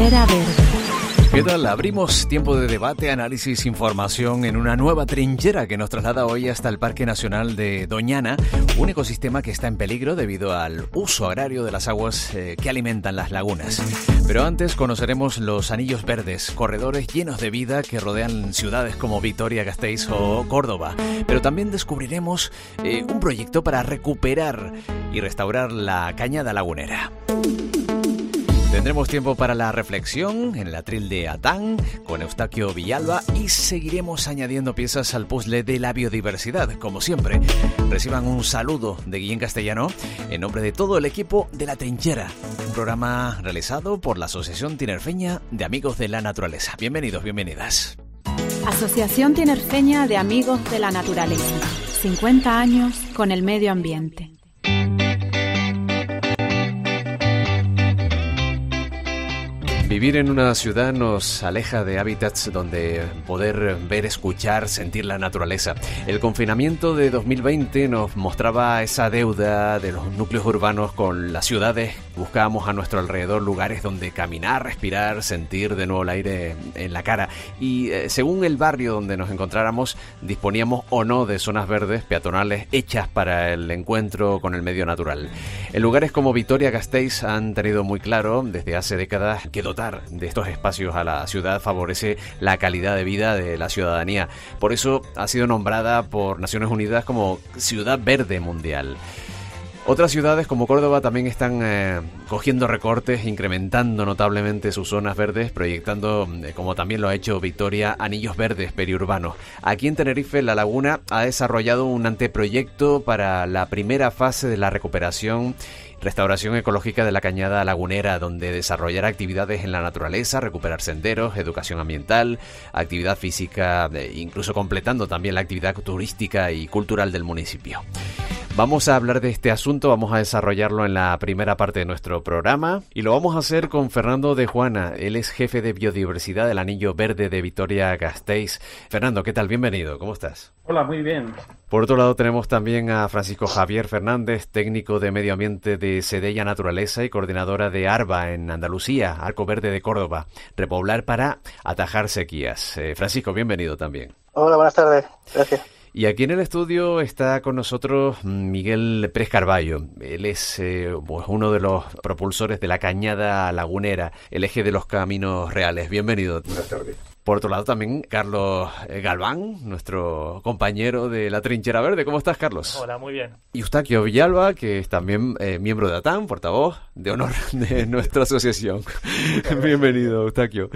Trinchera. ¿Qué tal? Abrimos tiempo de debate, análisis, información en una nueva trinchera que nos traslada hoy hasta el Parque Nacional de Doñana, un ecosistema que está en peligro debido al uso agrario de las aguas eh, que alimentan las lagunas. Pero antes conoceremos los anillos verdes, corredores llenos de vida que rodean ciudades como Vitoria, Gasteiz o Córdoba. Pero también descubriremos eh, un proyecto para recuperar y restaurar la cañada lagunera. Tendremos tiempo para la reflexión en el atril de Atán con Eustaquio Villalba y seguiremos añadiendo piezas al puzzle de la biodiversidad. Como siempre, reciban un saludo de Guillén Castellano en nombre de todo el equipo de La Trinchera, un programa realizado por la Asociación Tinerfeña de Amigos de la Naturaleza. Bienvenidos, bienvenidas. Asociación Tinerfeña de Amigos de la Naturaleza. 50 años con el medio ambiente. Vivir en una ciudad nos aleja de hábitats donde poder ver, escuchar, sentir la naturaleza. El confinamiento de 2020 nos mostraba esa deuda de los núcleos urbanos con las ciudades. Buscábamos a nuestro alrededor lugares donde caminar, respirar, sentir de nuevo el aire en la cara. Y eh, según el barrio donde nos encontráramos, disponíamos o no de zonas verdes peatonales hechas para el encuentro con el medio natural. En lugares como Vitoria-Gasteiz han tenido muy claro desde hace décadas que dotar de estos espacios a la ciudad favorece la calidad de vida de la ciudadanía. Por eso ha sido nombrada por Naciones Unidas como Ciudad Verde Mundial. Otras ciudades como Córdoba también están eh, cogiendo recortes, incrementando notablemente sus zonas verdes, proyectando, eh, como también lo ha hecho Victoria, anillos verdes periurbanos. Aquí en Tenerife, La Laguna ha desarrollado un anteproyecto para la primera fase de la recuperación Restauración ecológica de la cañada lagunera, donde desarrollar actividades en la naturaleza, recuperar senderos, educación ambiental, actividad física, eh, incluso completando también la actividad turística y cultural del municipio. Vamos a hablar de este asunto, vamos a desarrollarlo en la primera parte de nuestro programa y lo vamos a hacer con Fernando de Juana. Él es jefe de biodiversidad del Anillo Verde de Vitoria Gasteiz. Fernando, ¿qué tal? Bienvenido, ¿cómo estás? Hola, muy bien. Por otro lado tenemos también a Francisco Javier Fernández, técnico de medio ambiente de Sedella Naturaleza y coordinadora de ARBA en Andalucía, Arco Verde de Córdoba, repoblar para atajar sequías. Eh, Francisco, bienvenido también. Hola, buenas tardes. Gracias. Y aquí en el estudio está con nosotros Miguel Pérez Carballo. Él es eh, pues uno de los propulsores de la cañada lagunera, el eje de los caminos reales. Bienvenido. Buenas tardes. Por otro lado también Carlos eh, Galván, nuestro compañero de la Trinchera Verde. ¿Cómo estás, Carlos? Hola, muy bien. Y Eustaquio Villalba, que es también eh, miembro de ATAN, portavoz de honor de nuestra asociación. Bienvenido, Eustaquio.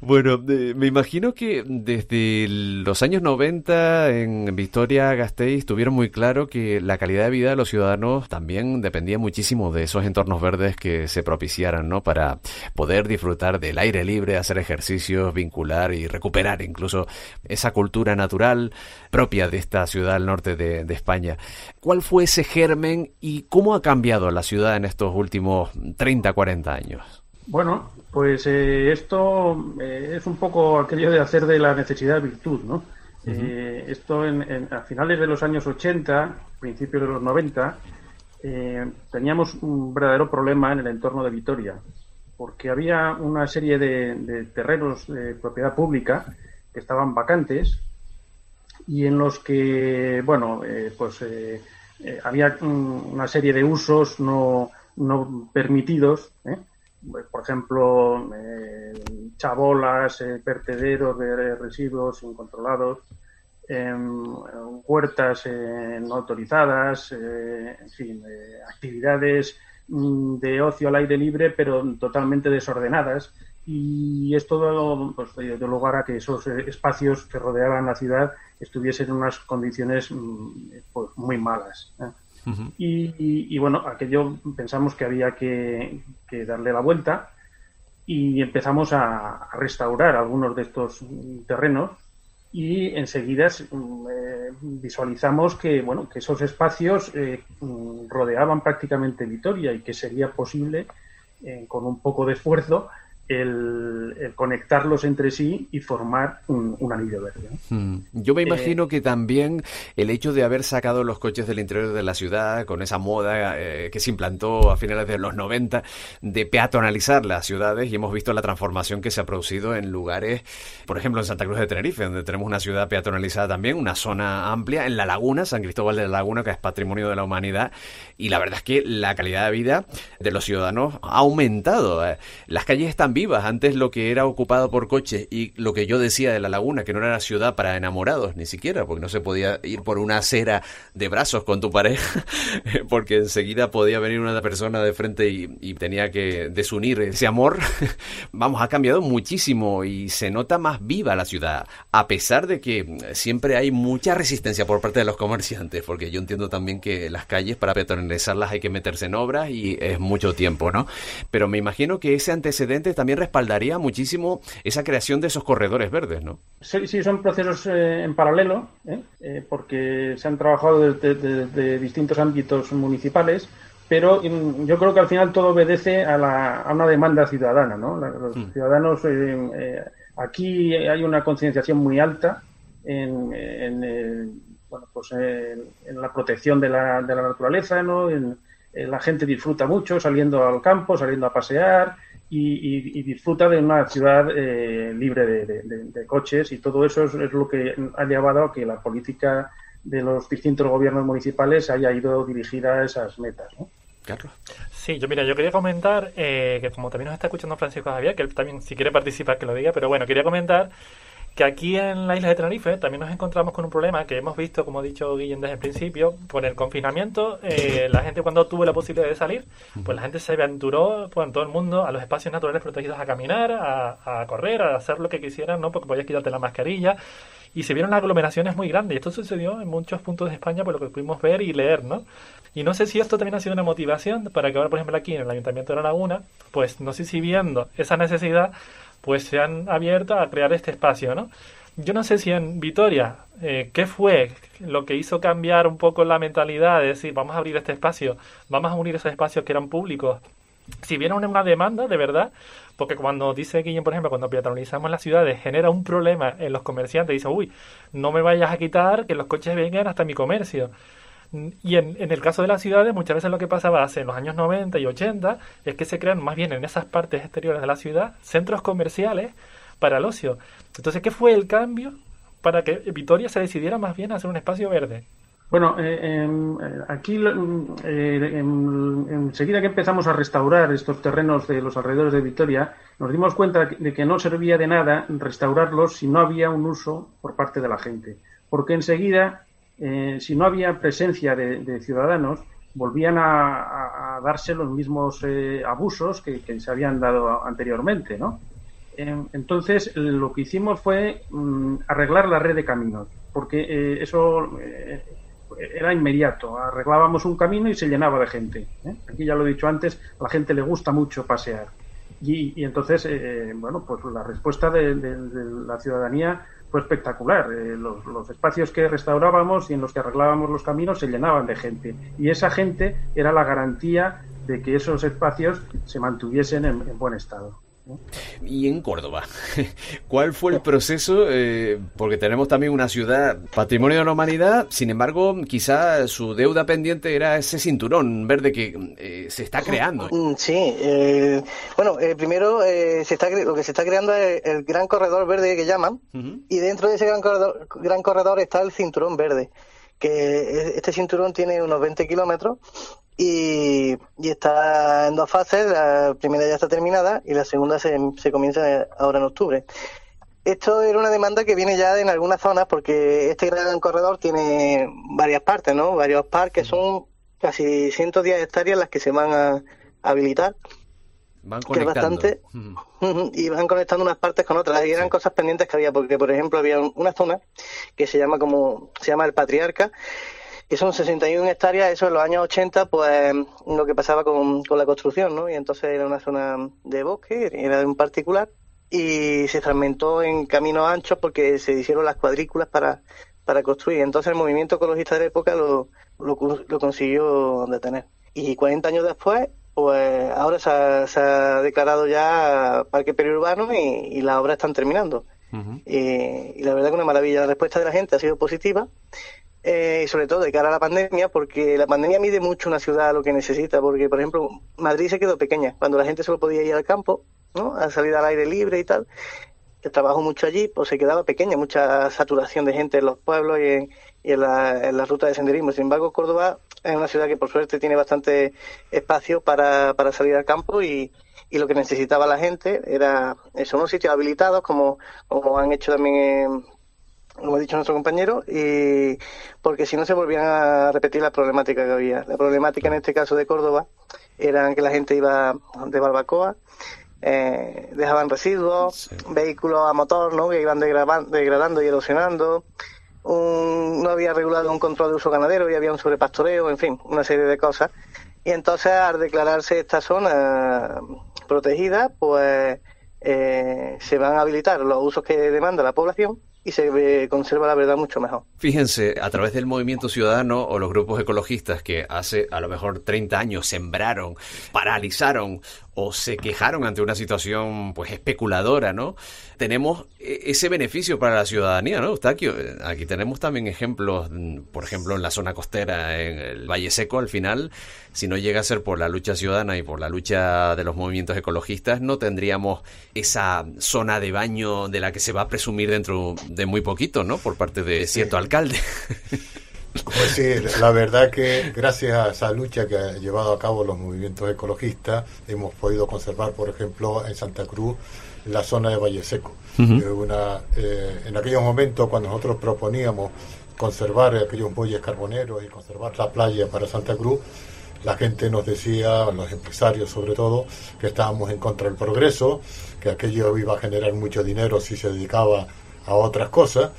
Bueno, me imagino que desde los años 90 en Victoria Gasteiz tuvieron muy claro que la calidad de vida de los ciudadanos también dependía muchísimo de esos entornos verdes que se propiciaran, ¿no? Para poder disfrutar del aire libre, hacer ejercicios, vincular y recuperar incluso esa cultura natural propia de esta ciudad al norte de, España. ¿Cuál fue ese germen y cómo ha cambiado la ciudad en estos últimos 30, 40 años? Bueno, pues eh, esto eh, es un poco aquello de hacer de la necesidad virtud, ¿no? Eh, esto en, a finales de los años 80, principios de los 90, teníamos un verdadero problema en el entorno de Vitoria porque había una serie de, terrenos de propiedad pública que estaban vacantes y en los que, bueno, eh, pues eh, eh, había una serie de usos no, no permitidos, por ejemplo, chabolas, vertederos de residuos incontrolados, em, huertas no autorizadas, en fin, actividades de ocio al aire libre, pero totalmente desordenadas. Y esto pues, dio lugar a que esos eh, espacios que rodeaban la ciudad estuviesen en unas condiciones mm, pues, muy malas. ¿eh? y, bueno, aquello pensamos que había que, darle la vuelta y empezamos a restaurar algunos de estos terrenos y enseguida mm, eh, visualizamos que bueno que esos espacios eh, mm, rodeaban prácticamente Vitoria y que sería posible eh, con un poco de esfuerzo el, conectarlos entre sí y formar un, anillo verde. Hmm. Yo me imagino que también el hecho de haber sacado los coches del interior de la ciudad con esa moda eh, que se implantó a finales de los 90 de peatonalizar las ciudades y hemos visto la transformación que se ha producido en lugares, por ejemplo en Santa Cruz de Tenerife, donde tenemos una ciudad peatonalizada también, una zona amplia, en la laguna, San Cristóbal de la Laguna, que es patrimonio de la humanidad, y la verdad es que la calidad de vida de los ciudadanos ha aumentado. Eh. Las calles están vivas, antes lo que era ocupado por coches y lo que yo decía de la laguna, que no era ciudad para enamorados ni siquiera, porque no se podía ir por una acera de brazos con tu pareja, porque enseguida podía venir una persona de frente y, tenía que desunir ese amor. Vamos, ha cambiado muchísimo y se nota más viva la ciudad, a pesar de que siempre hay mucha resistencia por parte de los comerciantes, porque yo entiendo también que las calles para peatonalizarlas hay que meterse en obras y es mucho tiempo, ¿no? Pero me imagino que ese antecedente también respaldaría muchísimo esa creación de esos corredores verdes, ¿no? Sí, sí son procesos eh, en paralelo, ¿eh? Eh, porque se han trabajado desde, distintos ámbitos municipales, pero mm, yo creo que al final todo obedece a, una demanda ciudadana, ¿no? los hmm. ciudadanos, aquí hay una concienciación muy alta en, bueno, pues en, la protección de la, de la naturaleza, ¿no? la gente disfruta mucho saliendo al campo, saliendo a pasear, y, disfruta de una ciudad eh, libre de, coches y todo eso es, lo que ha llevado a que la política de los distintos gobiernos municipales haya ido dirigida a esas metas. ¿no? Carlos. Sí, yo mira, yo quería comentar eh, que como también nos está escuchando Francisco Javier, que él también si quiere participar que lo diga, pero bueno, quería comentar que aquí en la isla de Tenerife también nos encontramos con un problema que hemos visto, como ha dicho Guillén desde el principio, con el confinamiento, eh, la gente cuando tuvo la posibilidad de salir, pues la gente se aventuró, pues todo el mundo, a los espacios naturales protegidos a caminar, a, correr, a hacer lo que quisieran, ¿no? Porque podías quitarte la mascarilla y se vieron las aglomeraciones muy grandes. Y esto sucedió en muchos puntos de España por lo que pudimos ver y leer, ¿no? Y no sé si esto también ha sido una motivación para que ahora, por ejemplo, aquí en el Ayuntamiento de La Laguna, pues no sé si viendo esa necesidad, pues se han abierto a crear este espacio, ¿no? Yo no sé si en Vitoria, eh, ¿qué fue lo que hizo cambiar un poco la mentalidad de decir, vamos a abrir este espacio, vamos a unir esos espacios que eran públicos? Si vieron una demanda, de verdad, porque cuando dice Guillén, por ejemplo, cuando peatonalizamos las ciudades, genera un problema en los comerciantes, dice, uy, no me vayas a quitar que los coches vengan hasta mi comercio. Y en, el caso de las ciudades, muchas veces lo que pasaba hace en los años 90 y 80 es que se crean más bien en esas partes exteriores de la ciudad centros comerciales para el ocio. Entonces, ¿qué fue el cambio para que Vitoria se decidiera más bien a hacer un espacio verde? Bueno, eh, em, eh, aquí eh, enseguida que empezamos a restaurar estos terrenos de los alrededores de Vitoria, nos dimos cuenta de que no servía de nada restaurarlos si no había un uso por parte de la gente. Porque enseguida eh, si no había presencia de, ciudadanos, volvían a, darse los mismos eh, abusos que, se habían dado anteriormente, ¿no? entonces, lo que hicimos fue mm, arreglar la red de caminos, porque eh, eso era inmediato. Arreglábamos un camino y se llenaba de gente. Aquí ya lo he dicho antes, a la gente le gusta mucho pasear. Y, entonces, bueno, pues la respuesta de la ciudadanía fue espectacular. Eh, los, espacios que restaurábamos y en los que arreglábamos los caminos se llenaban de gente. Y esa gente era la garantía de que esos espacios se mantuviesen en buen estado. Y en Córdoba, ¿cuál fue el proceso? Eh, porque tenemos también una ciudad patrimonio de la humanidad, sin embargo, quizá su deuda pendiente era ese cinturón verde que eh, se está creando. Mm, sí, eh, bueno, primero se está, lo que se está creando es el gran corredor verde que llaman, y dentro de ese gran corredor, gran corredor está el cinturón verde, que este cinturón tiene unos 20 kilómetros y, está en dos fases. La primera ya está terminada y la segunda se, se comienza ahora en octubre. Esto era una demanda que viene ya en algunas zonas porque este gran corredor tiene varias partes, ¿no? Varios parques, son casi 110 hectáreas las que se van a habilitar. Van conectando. Que bastante, y van conectando unas partes con otras. Y eran cosas pendientes que había, porque por ejemplo había una zona que se llama como se llama el Patriarca, que son 61 hectáreas, eso en los años 80, pues lo que pasaba con, la construcción, ¿no? Y entonces era una zona de bosque, era de un particular, y se fragmentó en caminos anchos porque se hicieron las cuadrículas para, para construir. Entonces el movimiento ecologista de la época lo, lo, consiguió detener. Y 40 años después pues ahora se ha, declarado ya parque periurbano y, y las obras están terminando. y, la verdad que una maravilla. La respuesta de la gente ha sido positiva. Eh, sobre todo de cara a la pandemia, porque la pandemia mide mucho una ciudad lo que necesita, porque por ejemplo Madrid se quedó pequeña, cuando la gente solo podía ir al campo, ¿no? a salir al aire libre y tal, el trabajo mucho allí, pues se quedaba pequeña, mucha saturación de gente en los pueblos y en, y en la, en la ruta de senderismo. Sin embargo, Córdoba es una ciudad que por suerte tiene bastante espacio para, para salir al campo y, y lo que necesitaba la gente era eso, unos sitios habilitados como, como han hecho también como ha dicho nuestro compañero, y porque si no se volvían a repetir las problemáticas que había. La problemática en este caso de Córdoba era que la gente iba de barbacoa, eh, dejaban residuos, vehículos a motor ¿no? que iban degradando y erosionando, no había regulado un control de uso ganadero y había un sobrepastoreo, en fin, una serie de cosas. Y entonces al declararse esta zona protegida, pues eh, se van a habilitar los usos que demanda la población y se conserva la verdad mucho mejor. Fíjense, a través del movimiento ciudadano o los grupos ecologistas que hace a lo mejor 30 años sembraron, paralizaron o se quejaron ante una situación pues especuladora, ¿no? Tenemos e-, ese beneficio para la ciudadanía, ¿no, Eustaquio? Aquí tenemos también ejemplos, mm, por ejemplo, en la zona costera, en el Valle Seco, al final, si no llega a ser por la lucha ciudadana y por la lucha de los movimientos ecologistas, no tendríamos esa zona de baño de la que se va a presumir dentro de muy poquito, ¿no? Por parte de cierto alcalde. Pues sí, la verdad que gracias a esa lucha que ha llevado a cabo los movimientos ecologistas, hemos podido conservar, por ejemplo, en Santa Cruz, la zona de Valle Seco. una, eh, en aquellos momentos, cuando nosotros proponíamos conservar aquellos bueyes carboneros y conservar la playa para Santa Cruz, la gente nos decía, los empresarios sobre todo, que estábamos en contra del progreso, que aquello iba a generar mucho dinero si se dedicaba a otras cosas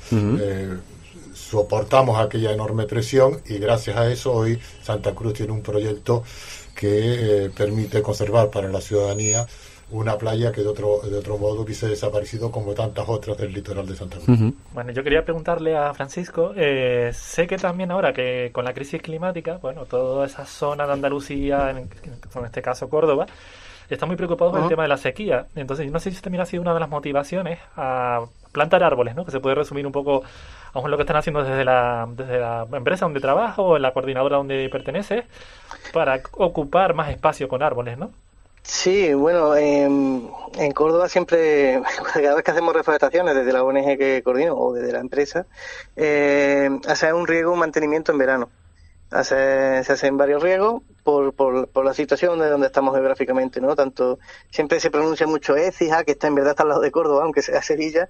soportamos aquella enorme presión y gracias a eso hoy Santa Cruz tiene un proyecto que eh, permite conservar para la ciudadanía una playa que de otro, de otro modo hubiese desaparecido como tantas otras del litoral de Santa Cruz. Bueno, yo quería preguntarle a Francisco, eh, sé que también ahora que con la crisis climática, bueno, toda esa zona de Andalucía, en, en este caso Córdoba, está muy preocupado con el tema de la sequía. Entonces, no sé si también ha sido una de las motivaciones a plantar árboles, ¿no? Que se puede resumir un poco a lo que están haciendo desde la, desde la empresa donde trabajo la coordinadora donde pertenece para ocupar más espacio con árboles, ¿no? Sí, bueno, en Córdoba siempre, cada vez que hacemos reforestaciones desde la ONG que coordino o desde la empresa, eh, hace un riego, un mantenimiento en verano. Hace, se hacen varios riegos por, por, por, la situación de donde estamos geográficamente, ¿no? Tanto, siempre se pronuncia mucho Écija, que está en verdad está al lado de Córdoba, aunque sea Sevilla,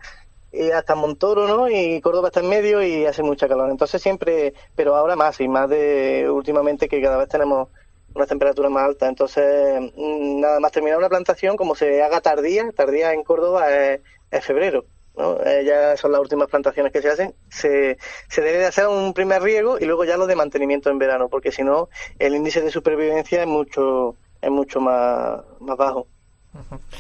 y hasta Montoro, ¿no? Y Córdoba está en medio y hace mucha calor. Entonces siempre, pero ahora más, y más de últimamente que cada vez tenemos una temperatura más alta. Entonces, mm, nada más terminar una plantación, como se haga tardía, tardía en Córdoba es, febrero. ¿No? Eh, ya son las últimas plantaciones que se hacen, se, se debe de hacer un primer riego y luego ya lo de mantenimiento en verano, porque si no, el índice de supervivencia es mucho, es mucho más, más bajo.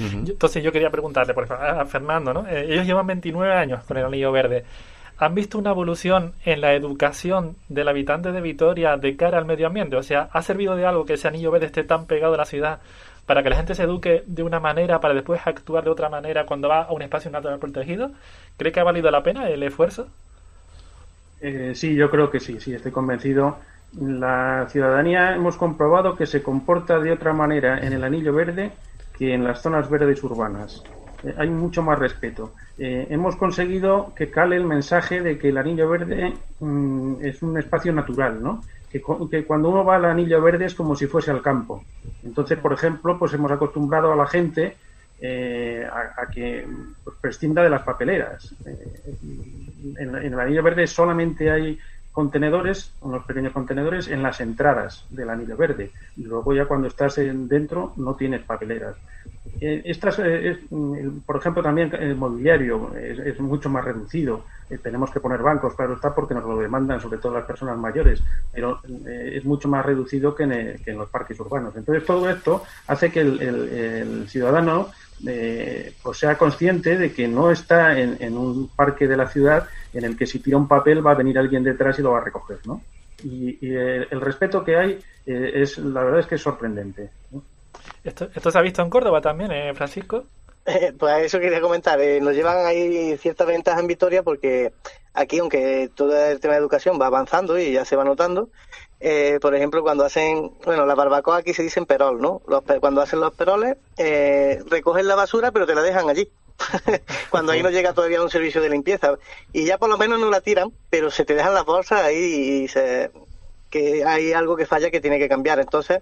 Entonces yo quería preguntarle, por ejemplo, a Fernando, ¿no? Eh, ellos llevan 29 años con el anillo verde. ¿Han visto una evolución en la educación del habitante de Vitoria de cara al medio ambiente? O sea, ¿ha servido de algo que ese anillo verde esté tan pegado a la ciudad para que la gente se eduque de una manera para después actuar de otra manera cuando va a un espacio natural protegido? ¿Cree que ha valido la pena el esfuerzo? Eh, sí, yo creo que sí, sí, estoy convencido. La ciudadanía hemos comprobado que se comporta de otra manera en el anillo verde que en las zonas verdes urbanas. Eh, hay mucho más respeto. Eh, hemos conseguido que cale el mensaje de que el anillo verde mm, es un espacio natural, ¿no? Que, cuando uno va al anillo verde es como si fuese al campo. Entonces, por ejemplo, pues hemos acostumbrado a la gente eh, a, que pues, prescinda de las papeleras. en, en, el anillo verde solamente hay contenedores, unos pequeños contenedores en las entradas del anillo verde. Y luego ya cuando estás dentro no tienes papeleras. Eh, estas, eh, mm, por ejemplo, también el mobiliario es, mucho más reducido. Eh, tenemos que poner bancos, claro está, porque nos lo demandan, sobre todo las personas mayores, pero es mucho más reducido que en, los parques urbanos. Entonces, todo esto hace que el ciudadano eh, pues sea consciente de que no está en, un parque de la ciudad en el que si tira un papel va a venir alguien detrás y lo va a recoger, ¿no? Y, el, respeto que hay es, la verdad es que es sorprendente. ¿Esto, ¿Esto se ha visto en Córdoba también, eh, Francisco? pues eso quería comentar. Eh, nos llevan ahí ciertas ventajas en Victoria porque aquí, aunque todo el tema de educación va avanzando y ya se va notando, eh, por ejemplo, cuando hacen, bueno, las barbacoas aquí se dicen perol, ¿no? cuando hacen los peroles, eh, recogen la basura, pero te la dejan allí. cuando ahí no llega todavía un servicio de limpieza. Y ya por lo menos no la tiran, pero se te dejan las bolsas ahí y se, que hay algo que falla que tiene que cambiar. Entonces,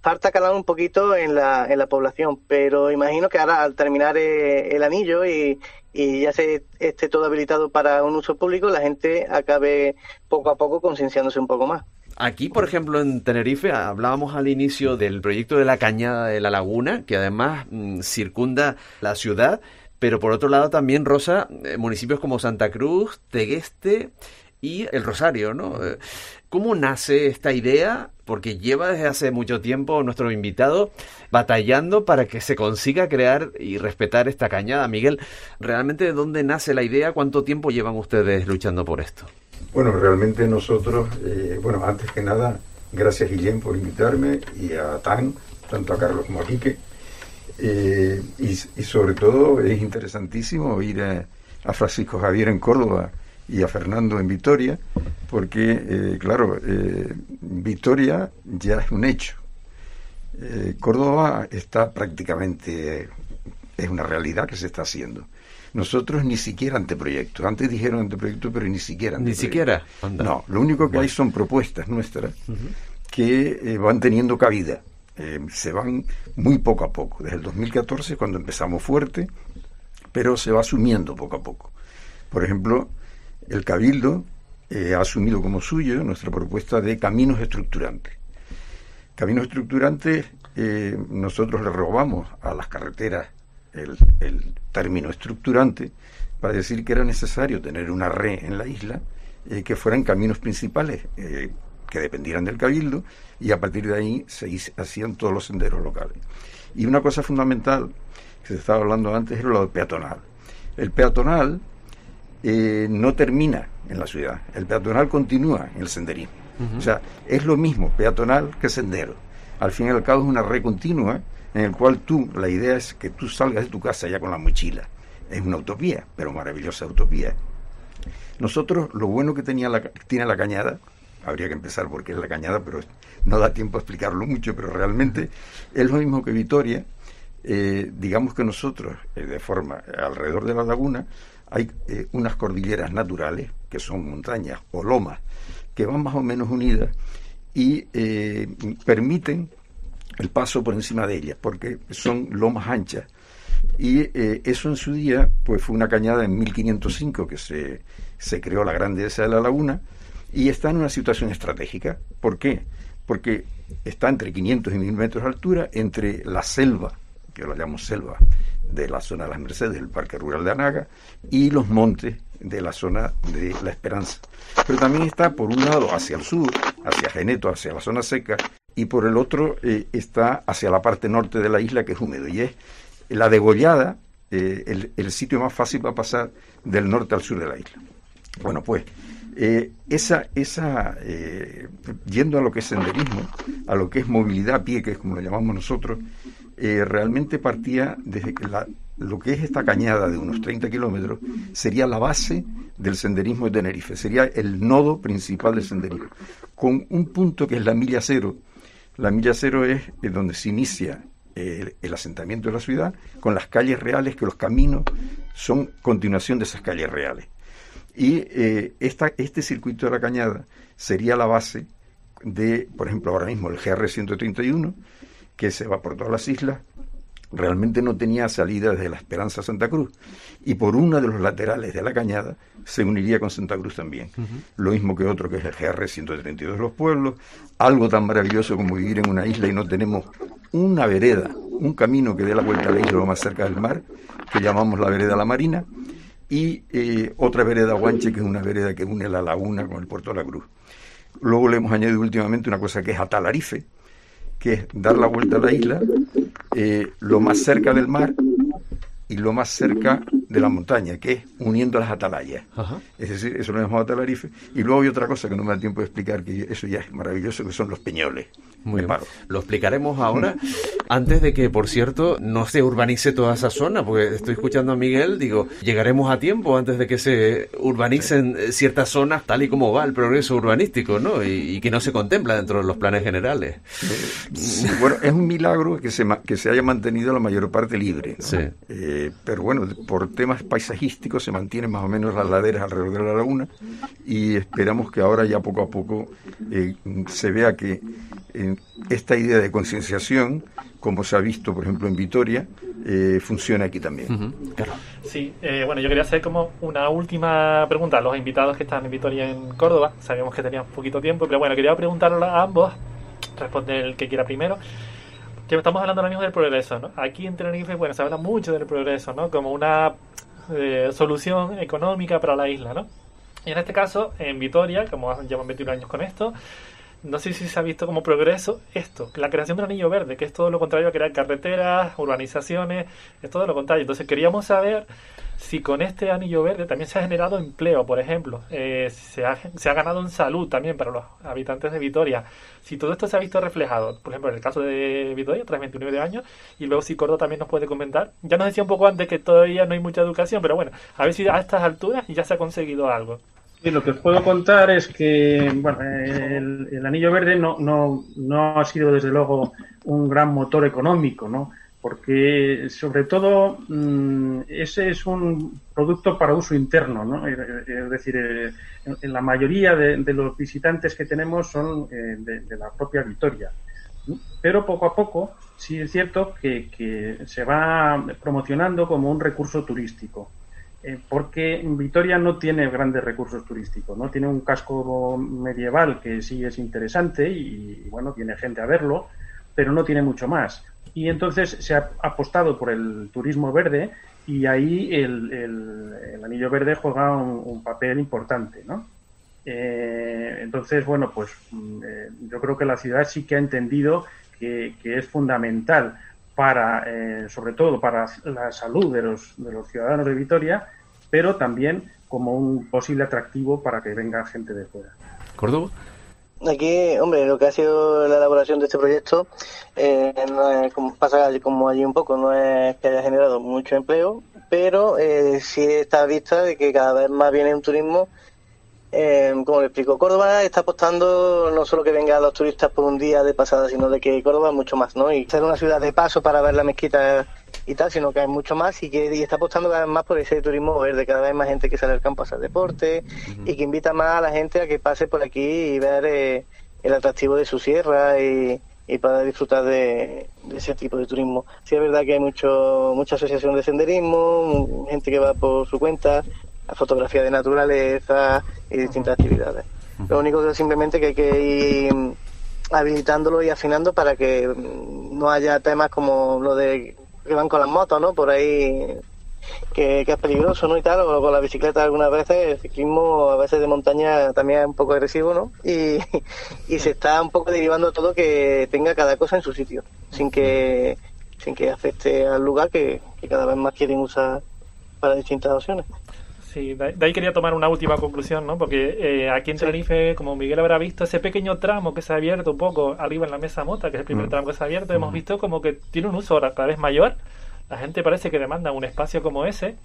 falta calar un poquito en la, en la población, pero imagino que ahora al terminar eh, el anillo y, y ya se esté todo habilitado para un uso público, la gente acabe poco a poco concienciándose un poco más. Aquí, por ejemplo, en Tenerife, hablábamos al inicio del proyecto de la Cañada de la Laguna, que además mm, circunda la ciudad, pero por otro lado también, Rosa, eh, municipios como Santa Cruz, Tegueste y El Rosario, ¿no? Eh, ¿Cómo nace esta idea? Porque lleva desde hace mucho tiempo nuestro invitado batallando para que se consiga crear y respetar esta cañada. Miguel, ¿realmente de dónde nace la idea? ¿Cuánto tiempo llevan ustedes luchando por esto? Bueno, realmente nosotros, eh, bueno, antes que nada, gracias Guillén por invitarme y a Tan, tanto a Carlos como a Quique. Eh, y, sobre todo es interesantísimo oír a Francisco Javier en Córdoba y a Fernando en Vitoria, porque, eh, claro, eh, Vitoria ya es un hecho. Eh, Córdoba está prácticamente, es una realidad que se está haciendo. Nosotros ni siquiera anteproyectos. Antes dijeron anteproyectos, pero ni siquiera Ni siquiera. No, lo único que hay son propuestas nuestras que van teniendo cabida. se van muy poco a poco. Desde el 2014, cuando empezamos fuerte, pero se va asumiendo poco a poco. Por ejemplo, el Cabildo eh, ha asumido como suyo nuestra propuesta de caminos estructurantes. Caminos estructurantes, eh, nosotros le robamos a las carreteras el, término estructurante para decir que era necesario tener una red en la isla eh, que fueran caminos principales que dependieran del cabildo y a partir de ahí se hacían todos los senderos locales. Y una cosa fundamental que se estaba hablando antes era lo del peatonal. El peatonal eh, no termina en la ciudad. El peatonal continúa en el senderismo. O sea, es lo mismo peatonal que sendero. Al fin y al cabo es una red continua en el cual tú, la idea es que tú salgas de tu casa ya con la mochila. Es una utopía, pero maravillosa utopía. Nosotros, lo bueno que tenía la, tiene la cañada, habría que empezar porque es la cañada, pero no da tiempo a explicarlo mucho, pero realmente es lo mismo que Vitoria. Eh, digamos que nosotros, eh, de forma alrededor de la laguna, hay eh, unas cordilleras naturales, que son montañas o lomas, que van más o menos unidas y eh, permiten el paso por encima de ellas, porque son lomas anchas. Y eh, eso en su día pues fue una cañada en 1505 que se, se creó la grandeza de la laguna y está en una situación estratégica. ¿Por qué? Porque está entre 500 y 1000 metros de altura, entre la selva, que yo la llamo selva, de la zona de las Mercedes, del Parque Rural de Anaga, y los montes de la zona de La Esperanza. Pero también está por un lado hacia el sur, hacia Geneto, hacia la zona seca, y por el otro eh, está hacia la parte norte de la isla, que es húmedo, y es la degollada, eh, el, sitio más fácil para pasar del norte al sur de la isla. Bueno, pues eh, esa, esa yendo a lo que es senderismo, a lo que es movilidad a pie, que es como lo llamamos nosotros, eh, realmente partía desde que lo que es esta cañada de unos 30 kilómetros sería la base del senderismo de Tenerife, sería el nodo principal del senderismo, con un punto que es la milla cero. La milla cero es, donde se inicia eh, el, asentamiento de la ciudad, con las calles reales, que los caminos son continuación de esas calles reales. Y eh, esta, este circuito de la cañada sería la base de, por ejemplo, ahora mismo el GR131, que se va por todas las islas, realmente no tenía salida desde la Esperanza Santa Cruz. Y por uno de los laterales de la cañada se uniría con Santa Cruz también. Lo mismo que otro que es el GR 132 de los pueblos. Algo tan maravilloso como vivir en una isla y no tenemos una vereda, un camino que dé la vuelta a la isla lo más cerca del mar, que llamamos la vereda La Marina. Y eh, otra vereda Guanche, que es una vereda que une la laguna con el puerto de la Cruz. Luego le hemos añadido últimamente una cosa que es Atalarife, que es dar la vuelta a la isla, eh, lo más cerca del mar y lo más cerca de la montaña, que es uniendo las atalayas. Es decir, eso lo llamamos atalarife. Y luego hay otra cosa que no me da tiempo de explicar, que eso ya es maravilloso, que son los peñoles. Muy bien. Lo explicaremos ahora, antes de que, por cierto, no se urbanice toda esa zona, porque estoy escuchando a Miguel, digo, llegaremos a tiempo antes de que se urbanicen ciertas zonas, tal y como va el progreso urbanístico, ¿no? Y, que no se contempla dentro de los planes generales. bueno, es un milagro que se, que se haya mantenido la mayor parte libre. Eh, pero bueno, por temas paisajísticos se mantienen más o menos las laderas alrededor de la laguna y esperamos que ahora ya poco a poco eh, se vea que esta idea de concienciación, como se ha visto, por ejemplo, en Vitoria, eh, funciona aquí también. Sí, eh, bueno, yo quería hacer como una última pregunta a los invitados que están en Vitoria, en Córdoba. Sabíamos que tenían poquito tiempo, pero bueno, quería preguntar a ambos, responder el que quiera primero. Que estamos hablando ahora mismo del progreso, ¿no? Aquí en Tenerife, bueno, se habla mucho del progreso, ¿no? Como una eh, solución económica para la isla, ¿no? Y en este caso, en Vitoria, como llevan 21 años con esto, no sé si se ha visto como progreso esto, la creación de un anillo verde, que es todo lo contrario a crear carreteras, urbanizaciones, es todo lo contrario. Entonces queríamos saber si con este anillo verde también se ha generado empleo, por ejemplo, eh, se, ha, se ha ganado en salud también para los habitantes de Vitoria. Si todo esto se ha visto reflejado, por ejemplo, en el caso de Vitoria, tras 29 años, y luego si Córdoba también nos puede comentar. Ya nos decía un poco antes que todavía no hay mucha educación, pero bueno, a ver si a estas alturas ya se ha conseguido algo. Lo que os puedo contar es que bueno, el, anillo verde no, no, no ha sido desde luego un gran motor económico, ¿no? porque sobre todo mm, ese es un producto para uso interno, ¿no? Eh, eh, es decir, eh, la mayoría de, los visitantes que tenemos son de, la propia Vitoria. Pero poco a poco sí es cierto que, que se va promocionando como un recurso turístico. Eh, porque Vitoria no tiene grandes recursos turísticos, ¿no? Tiene un casco medieval que sí es interesante y, bueno, tiene gente a verlo, pero no tiene mucho más. Y entonces se ha apostado por el turismo verde y ahí el, anillo verde juega un, papel importante, ¿no? Eh, entonces, bueno, pues mm, eh, yo creo que la ciudad sí que ha entendido que es fundamental para, eh, sobre todo para la salud de los, de los ciudadanos de Vitoria, pero también como un posible atractivo para que venga gente de fuera. ¿Córdoba? Aquí, hombre, lo que ha sido la elaboración de este proyecto eh, no es como, pasa como allí un poco, no es que haya generado mucho empleo, pero eh, sí está a vista de que cada vez más viene un turismo eh, como le explico, Córdoba está apostando no solo que vengan los turistas por un día de pasada, sino de que Córdoba es mucho más, ¿no? Y ser una ciudad de paso para ver la mezquita y tal, sino que hay mucho más y que está apostando cada vez más por ese turismo verde, cada vez más gente que sale al campo a hacer deporte y que invita más a la gente a que pase por aquí y ver eh, el atractivo de su sierra y, para disfrutar de, ese tipo de turismo. Sí es verdad que hay mucho mucha asociación de senderismo, gente que va por su cuenta, la fotografía de naturaleza y distintas actividades. Lo único que simplemente que hay que ir habilitándolo y afinando para que no haya temas como lo de que van con las motos, ¿no? Por ahí que, es peligroso, ¿no? Y tal, o con la bicicleta algunas veces, el ciclismo a veces de montaña también es un poco agresivo, ¿no? Y, y se está un poco derivando todo que tenga cada cosa en su sitio, sin que sin que afecte al lugar que, que cada vez más quieren usar para distintas opciones. Sí, de ahí quería tomar una última conclusión, ¿no? Porque eh, aquí en Tenerife, como Miguel habrá visto, ese pequeño tramo que se ha abierto un poco arriba en la mesa mota, que es el primer mm. tramo que se ha abierto, hemos mm. visto como que tiene un uso ahora cada vez mayor. La gente parece que demanda un espacio como ese,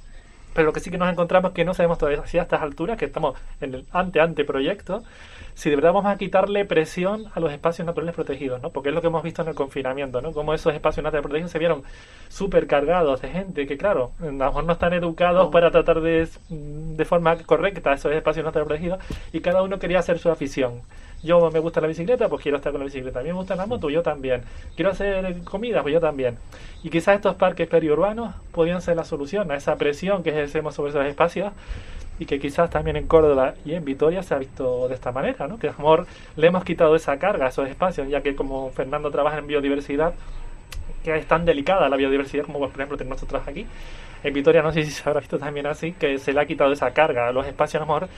pero lo que sí que nos encontramos es que no sabemos todavía si a estas alturas, que estamos en el ante-ante-proyecto, si de verdad vamos a quitarle presión a los espacios naturales protegidos, ¿no? Porque es lo que hemos visto en el confinamiento, ¿no? Como esos espacios naturales protegidos se vieron súper cargados de gente que, claro, a lo mejor no están educados para tratar de, de forma correcta esos espacios naturales protegidos y cada uno quería hacer su afición. Yo me gusta la bicicleta, pues quiero estar con la bicicleta. A mí me gusta la moto, yo también. Quiero hacer comida, pues yo también. Y quizás estos parques periurbanos podrían ser la solución a esa presión que ejercemos sobre esos espacios y que quizás también en Córdoba y en Vitoria se ha visto de esta manera, ¿no? Que a lo mejor le hemos quitado esa carga a esos espacios, ya que como Fernando trabaja en biodiversidad, que es tan delicada la biodiversidad como por ejemplo tenemos nosotros aquí, en Vitoria no sé si se habrá visto también así, que se le ha quitado esa carga a los espacios a lo mejor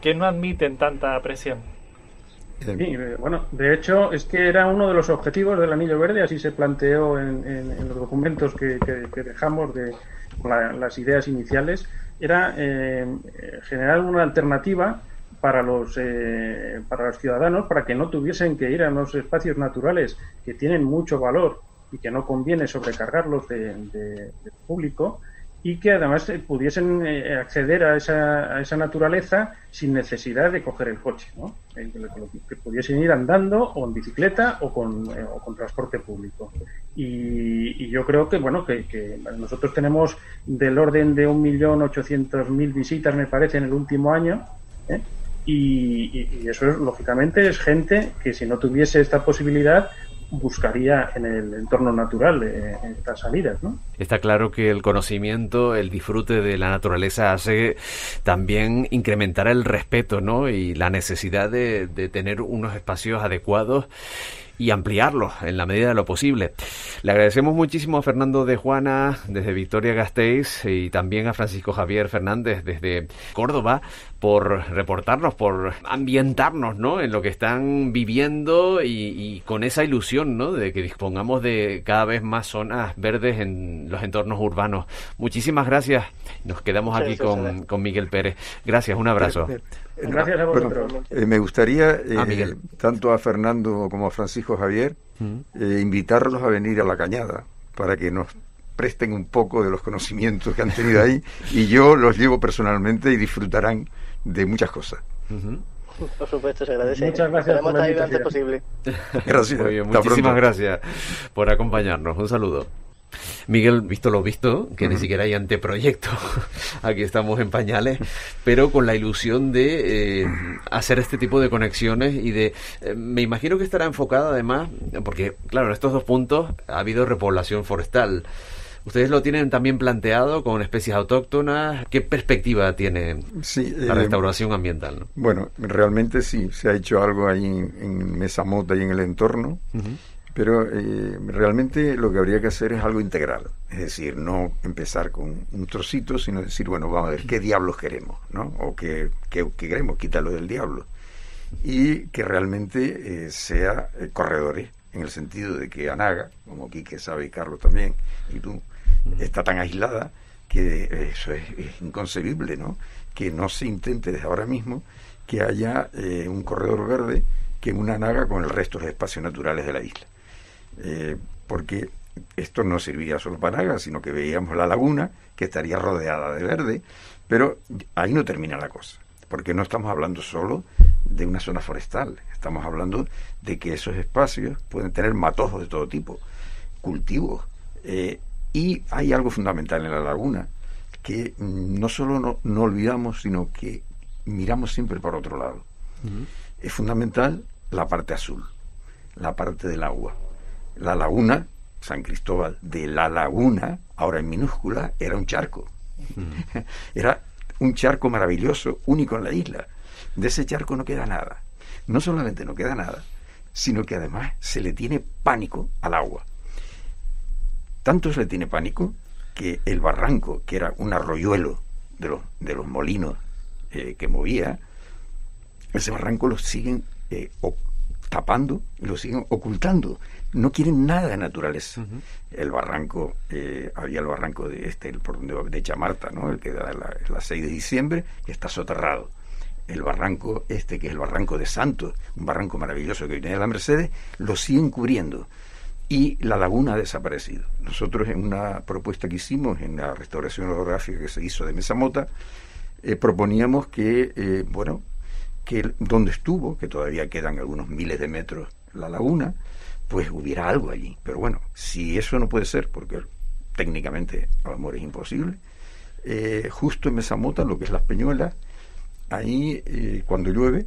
que no admiten tanta presión. Sí, eh, bueno, de hecho es que era uno de los objetivos del Anillo Verde, así se planteó en, los documentos que, dejamos de las ideas iniciales, era eh, generar una alternativa para los eh, para los ciudadanos para que no tuviesen que ir a unos espacios naturales que tienen mucho valor y que no conviene sobrecargarlos de público y que además eh, pudiesen eh, acceder a esa, a esa naturaleza sin necesidad de coger el coche, ¿no? que pudiesen ir andando o en bicicleta o con, eh, o con transporte público. Y, yo creo que, bueno, que, nosotros tenemos del orden de 1.800.000 visitas, me parece, en el último año, y, y, eso, es, lógicamente, es gente que si no tuviese esta posibilidad, buscaría en el entorno natural eh, estas salidas, ¿no? Está claro que el conocimiento, el disfrute de la naturaleza hace también incrementar el respeto, ¿no? Y la necesidad de, de tener unos espacios adecuados y ampliarlo en la medida de lo posible. Le agradecemos muchísimo a Fernando de Juana desde Victoria Gasteiz y también a Francisco Javier Fernández desde Córdoba por reportarnos, por ambientarnos ¿no? en lo que están viviendo y, con esa ilusión ¿no? de que dispongamos de cada vez más zonas verdes en los entornos urbanos. Muchísimas gracias. Nos quedamos aquí con, con Miguel Pérez. Gracias, un abrazo. Gracias a vosotros. Eh, me gustaría, eh, tanto a Fernando como a Francisco Javier, eh, invitarlos a venir a la cañada para que nos presten un poco de los conocimientos que han tenido ahí y yo los llevo personalmente y disfrutarán de muchas cosas. Por supuesto, se agradece. Muchas gracias. Por la antes posible. Gracias. muchísimas gracias por acompañarnos. Un saludo. Miguel, visto lo visto, que ni siquiera hay anteproyecto, aquí estamos en pañales, pero con la ilusión de eh, hacer este tipo de conexiones y de... Eh, me imagino que estará enfocado además, porque claro, en estos dos puntos ha habido repoblación forestal. ¿Ustedes lo tienen también planteado con especies autóctonas? ¿Qué perspectiva tiene la eh, restauración ambiental? Bueno, realmente sí, se ha hecho algo ahí en, Mesa Mota y en el entorno. Pero eh, realmente lo que habría que hacer es algo integral, es decir, no empezar con un trocito, sino decir, bueno, vamos a ver qué diablos queremos, ¿no? O qué, queremos, quítalo del diablo. Y que realmente eh, sea eh, corredores, en el sentido de que Anaga, como Quique sabe y Carlos también, y tú, está tan aislada que eso es, inconcebible, ¿no? Que no se intente desde ahora mismo que haya un corredor verde que una Anaga con el resto de espacios naturales de la isla. Eh, porque esto no servía solo para Naga, sino que veíamos la laguna, que estaría rodeada de verde, pero ahí no termina la cosa, porque no estamos hablando solo de una zona forestal, estamos hablando de que esos espacios pueden tener matojos de todo tipo, cultivos, eh, y hay algo fundamental en la laguna, que no solo no, olvidamos, sino que miramos siempre por otro lado. Es fundamental la parte azul, la parte del agua la laguna, San Cristóbal de la Laguna, ahora en minúscula, era un charco. Era un charco maravilloso, único en la isla. De ese charco no queda nada. No solamente no queda nada, sino que además se le tiene pánico al agua. Tanto se le tiene pánico que el barranco, que era un arroyuelo de los, de los molinos eh, que movía, ese barranco lo siguen eh, tapando y lo siguen ocultando no quieren nada de naturaleza. El barranco, eh, había el barranco de este, el, por donde de Chamarta, ¿no? el que da la, la 6 de diciembre, que está soterrado. El barranco este, que es el barranco de Santos, un barranco maravilloso que viene de la Mercedes, lo siguen cubriendo. Y la laguna ha desaparecido. Nosotros en una propuesta que hicimos en la restauración orográfica que se hizo de Mesamota, eh, proponíamos que, eh, bueno, que donde estuvo, que todavía quedan algunos miles de metros la laguna, pues hubiera algo allí. Pero bueno, si eso no puede ser, porque técnicamente a lo mejor es imposible, eh, justo en Mesamota, lo que es las Peñuelas, ahí eh, cuando llueve,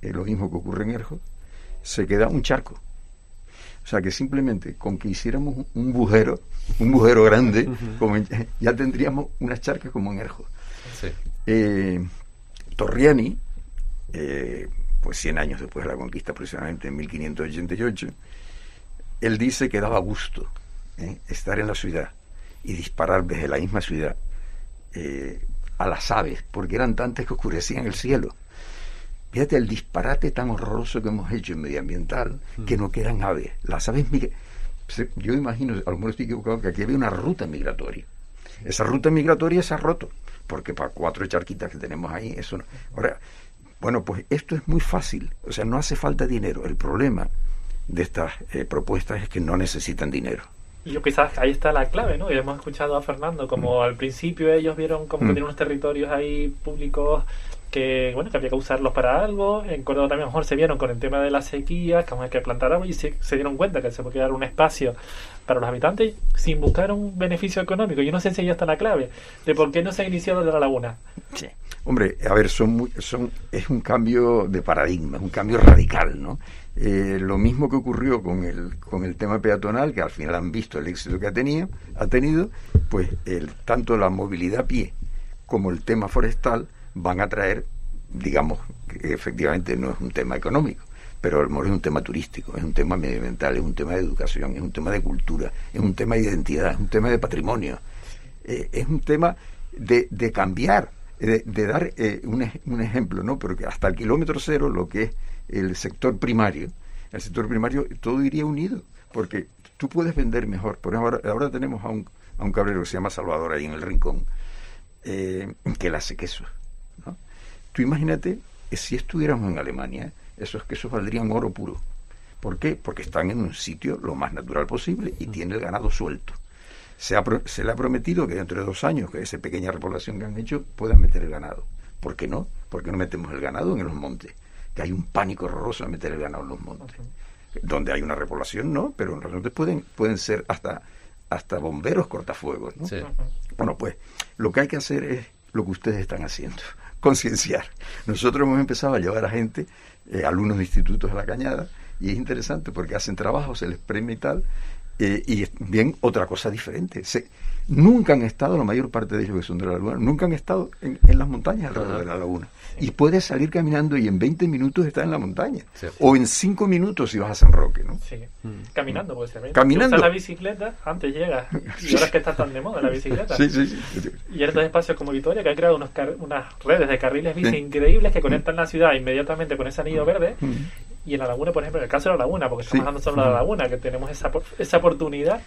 es lo mismo que ocurre en Erjo, se queda un charco. O sea que simplemente con que hiciéramos un bujero, un bujero grande, como ya tendríamos unas charcas como en Erjo. Eh, Torriani, pues 100 años después de la conquista, aproximadamente en 1588, él dice que daba gusto ¿eh? estar en la ciudad y disparar desde la misma ciudad eh, a las aves, porque eran tantas que oscurecían el cielo. Fíjate el disparate tan horroroso que hemos hecho en medioambiental, que no quedan aves. Las aves yo imagino, a lo mejor estoy equivocado, que aquí había una ruta migratoria. Esa ruta migratoria se ha roto, porque para cuatro charquitas que tenemos ahí, eso no. Ahora, bueno, pues esto es muy fácil, o sea, no hace falta dinero. El problema de estas eh, propuestas es que no necesitan dinero. Y yo quizás ahí está la clave, ¿no? Y hemos escuchado a Fernando, como mm. al principio ellos vieron como que mm. tenían unos territorios ahí públicos que bueno que había que usarlos para algo. En Córdoba también a lo mejor se vieron con el tema de la sequía, que hay que plantar agua y se, dieron cuenta que se puede dar un espacio para los habitantes sin buscar un beneficio económico. Yo no sé si ahí está la clave de por qué no se ha iniciado de la laguna. Sí. Hombre, a ver, son son, es un cambio de paradigma, es un cambio radical, ¿no? Eh, lo mismo que ocurrió con el, con el tema peatonal, que al final han visto el éxito que ha tenido, ha tenido pues el, tanto la movilidad a pie como el tema forestal van a traer, digamos, que efectivamente no es un tema económico, pero es un tema turístico, es un tema medioambiental, es un tema de educación, es un tema de cultura, es un tema de identidad, es un tema de patrimonio, eh, es un tema de, de cambiar, de, dar eh, un, un, ejemplo, ¿no? Porque hasta el kilómetro cero, lo que es el sector primario, el sector primario todo iría unido, porque tú puedes vender mejor. Por ejemplo, ahora, tenemos a un, a un cabrero que se llama Salvador ahí en el rincón, eh, que él hace queso. Tú imagínate que si estuviéramos en Alemania, esos quesos valdrían oro puro. ¿Por qué? Porque están en un sitio lo más natural posible y tiene el ganado suelto. Se, se le ha prometido que dentro de dos años, que esa pequeña repoblación que han hecho, puedan meter el ganado. ¿Por qué no? ¿Por qué no metemos el ganado en los montes? Que hay un pánico horroroso de meter el ganado en los montes. Donde hay una repoblación, no, pero en los montes pueden, pueden ser hasta, hasta bomberos cortafuegos. ¿no? Bueno, pues lo que hay que hacer es lo que ustedes están haciendo concienciar. Nosotros hemos empezado a llevar a gente, eh, alumnos de institutos a la cañada, y es interesante porque hacen trabajo, se les premia y tal, eh, y bien otra cosa diferente. Se, nunca han estado, la mayor parte de ellos que son de la laguna, nunca han estado en, las montañas alrededor de la laguna. Y puedes salir caminando y en 20 minutos estar en la montaña. O en 5 minutos si vas a San Roque, ¿no? Sí. Mm. Caminando, puede ser. Caminando. la bicicleta, antes llegas. Y ahora es que está tan de moda la bicicleta. Sí, sí, Y estos espacios como Vitoria, que ha creado unos unas redes de carriles bici increíbles que conectan la ciudad inmediatamente con ese anillo verde. Mm. Y en la laguna, por ejemplo, en el caso de la laguna, porque estamos hablando solo de la laguna, que tenemos esa, esa oportunidad.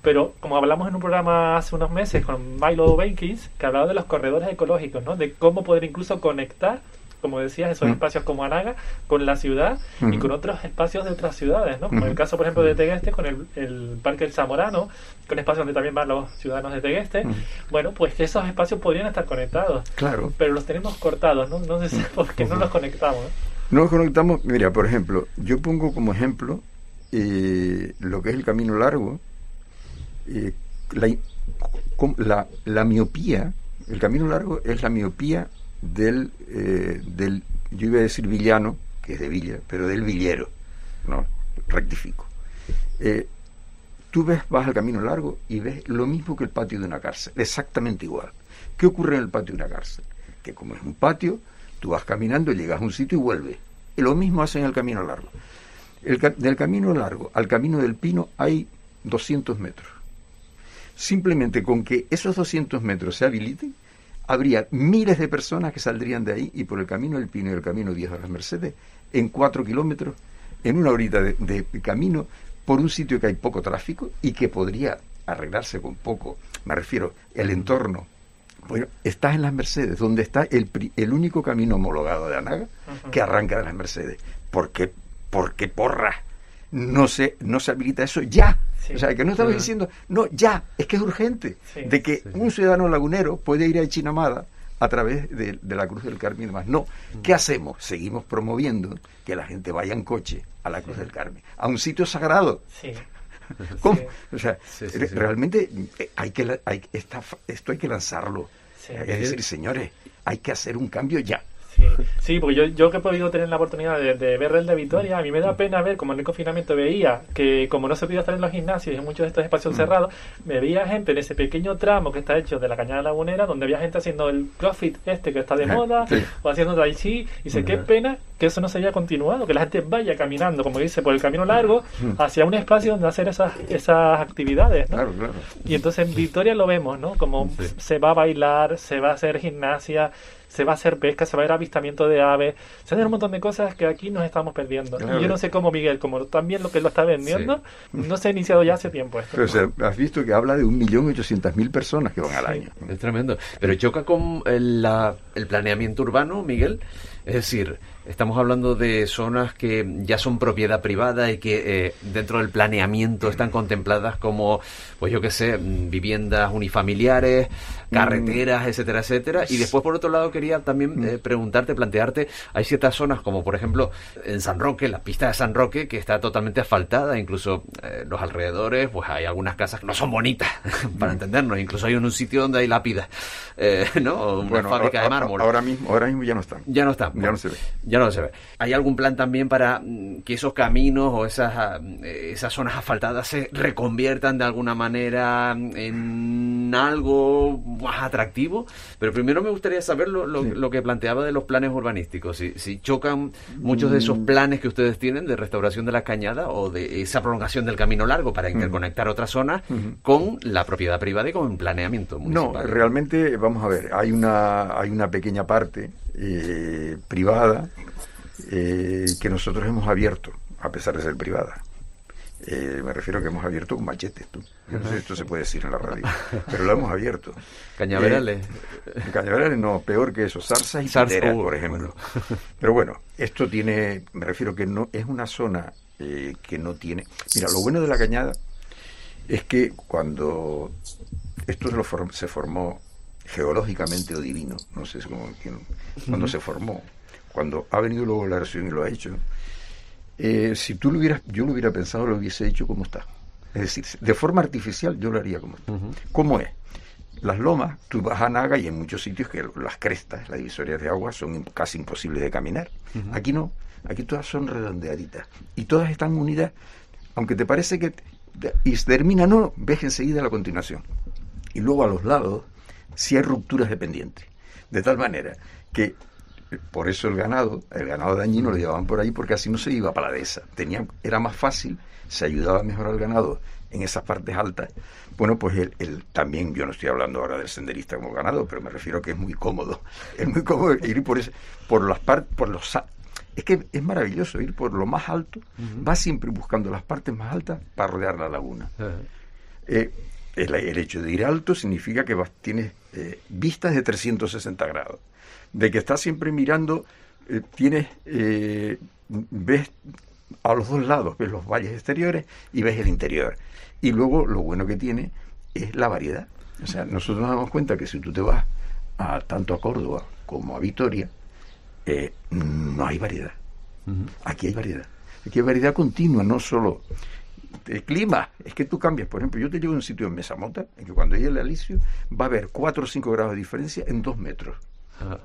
Pero como hablamos en un programa hace unos meses con Milo Bakis, que hablaba de los corredores ecológicos, ¿no? De cómo poder incluso conectar como decías, esos mm. espacios como Anaga con la ciudad y mm. con otros espacios de otras ciudades, ¿no? Como en el mm. caso, por ejemplo, de Tegueste, con el, el Parque del Zamorano, con espacios donde también van los ciudadanos de Tegueste. Bueno, pues esos espacios podrían estar conectados. Claro. Pero los tenemos cortados, ¿no? No sé por qué no los conectamos. No los conectamos, mira, por ejemplo, yo pongo como ejemplo eh, lo que es el camino largo, eh, la, miopía, el camino largo es la miopía del, eh, del, yo iba a decir villano, que es de Villa, pero del villero, no, rectifico. Tú ves, vas al camino largo y ves lo mismo que el patio de una cárcel, exactamente igual. ¿Qué ocurre en el patio de una cárcel? Que como es un patio, tú vas caminando, llegas a un sitio y vuelves. Y lo mismo hacen en el camino largo. El, del camino largo al camino del pino hay 200 metros. Simplemente con que esos 200 metros se habiliten, habría miles de personas que saldrían de ahí y por el camino del Pino y el camino Viejo de las Mercedes, en cuatro kilómetros, en una horita de, camino, por un sitio que hay poco tráfico y que podría arreglarse con poco, me refiero, el entorno. Bueno, estás en las Mercedes, donde está el, el único camino homologado de Anaga que arranca de las Mercedes. ¿Por qué, por qué porra? No se, no se habilita eso ya. O sea, que no estamos diciendo, no, ya, es que es urgente, de que un ciudadano lagunero puede ir a Chinamada a través de, la Cruz del Carmen y demás. No, ¿qué hacemos? Seguimos promoviendo que la gente vaya en coche a la Cruz del Carmen, a un sitio sagrado. ¿Cómo? O sea, realmente hay que, hay, esto hay que lanzarlo. Es decir, señores, hay que hacer un cambio ya. Sí, porque yo, yo que he podido tener la oportunidad de, ver el de Vitoria, a mí me da pena ver, como en el confinamiento veía, que como no se podía estar en los gimnasios y en muchos de estos espacios mm. cerrados, me veía gente en ese pequeño tramo que está hecho de la cañada lagunera, donde había gente haciendo el crossfit este que está de moda, o haciendo tai chi, y sé qué pena que eso no se haya continuado, que la gente vaya caminando, como dice, por el camino largo, mm. hacia un espacio donde hacer esas, esas actividades, ¿no? Y entonces en Vitoria lo vemos, ¿no? Como se va a bailar, se va a hacer gimnasia, se va a hacer pesca, se va a ir avistamiento de aves, se van a un montón de cosas que aquí nos estamos perdiendo. Y yo no sé cómo Miguel, como también lo que lo está vendiendo, no se ha iniciado ya hace tiempo esto. Pero has visto que habla de 1.800.000 personas que van al año. Es tremendo. Pero choca con el, el planeamiento urbano, Miguel. Es decir, Estamos hablando de zonas que ya son propiedad privada y que eh, dentro del planeamiento están contempladas como, pues yo qué sé, mm, viviendas unifamiliares, mm. carreteras, etcétera, etcétera. Y después, por otro lado, quería también mm. eh, preguntarte, plantearte, hay ciertas zonas como, por ejemplo, en San Roque, la pista de San Roque, que está totalmente asfaltada, incluso eh, los alrededores, pues hay algunas casas que no son bonitas, para entendernos. Incluso hay un, sitio donde hay lápidas, ¿no? Una fábrica de mármol. Ahora mismo, ahora mismo ya no están. Ya no están. Ya no se ve ya no se ve. ¿Hay algún plan también para mm, que esos caminos o esas, ah, esas zonas asfaltadas se reconviertan de alguna manera en algo más atractivo? Pero primero me gustaría saber lo, lo, que planteaba de los planes urbanísticos. Si, si chocan muchos de esos mm. planes que ustedes tienen de restauración de la cañada o de esa prolongación del camino largo para mm. interconectar otras zonas con la propiedad privada y con el planeamiento municipal. No, realmente, vamos a ver, hay una, hay una pequeña parte eh, privada eh, que nosotros hemos abierto, a pesar de ser privada. Eh, me refiero que hemos abierto un machete. Tú. no sé si esto se puede decir en la radio, pero lo hemos abierto. Cañaverales. cañaverales no, peor que eso, zarzas y zarzas, por ejemplo. Pero bueno, esto tiene, me refiero que no es una zona que no tiene. Mira, lo bueno de la cañada es que cuando esto se, lo se formó geológicamente o divino, no sé cómo, cuando se formó, cuando ha venido luego la erosión y lo ha hecho, eh, si tú lo hubieras, yo lo hubiera pensado, lo hubiese hecho como está. Es decir, de forma artificial yo lo haría como está. ¿Cómo es? Las lomas, tú vas a Naga y en muchos sitios que las crestas, las divisorias de agua son casi imposibles de caminar. Aquí no, aquí todas son redondeaditas y todas están unidas, aunque te parece que y termina, no, ves enseguida la continuación. Y luego a los lados si hay rupturas de pendiente. De tal manera que por eso el ganado, el ganado dañino lo llevaban por ahí porque así no se iba para la dehesa. Tenía, era más fácil, se ayudaba a mejorar el ganado en esas partes altas. Bueno, pues él, también, yo no estoy hablando ahora del senderista como ganado, pero me refiero a que es muy cómodo. Es muy cómodo ir por, ese, por las partes, por los es que es maravilloso ir por lo más alto, va siempre buscando las partes más altas para rodear la laguna el, hecho de ir alto significa que vas, tienes eh, vistas de 360 grados. De que estás siempre mirando, eh, tienes, eh, ves a los dos lados, ves los valles exteriores y ves el interior. Y luego lo bueno que tiene es la variedad. O sea, nosotros nos damos cuenta que si tú te vas a, tanto a Córdoba como a Vitoria, no hay variedad. Aquí hay variedad. Aquí hay variedad continua, no solo el clima, es que tú cambias. Por ejemplo, yo te llevo a un sitio en Mesamota, en que cuando llegue el alisio va a haber 4 o 5 grados de diferencia en 2 metros.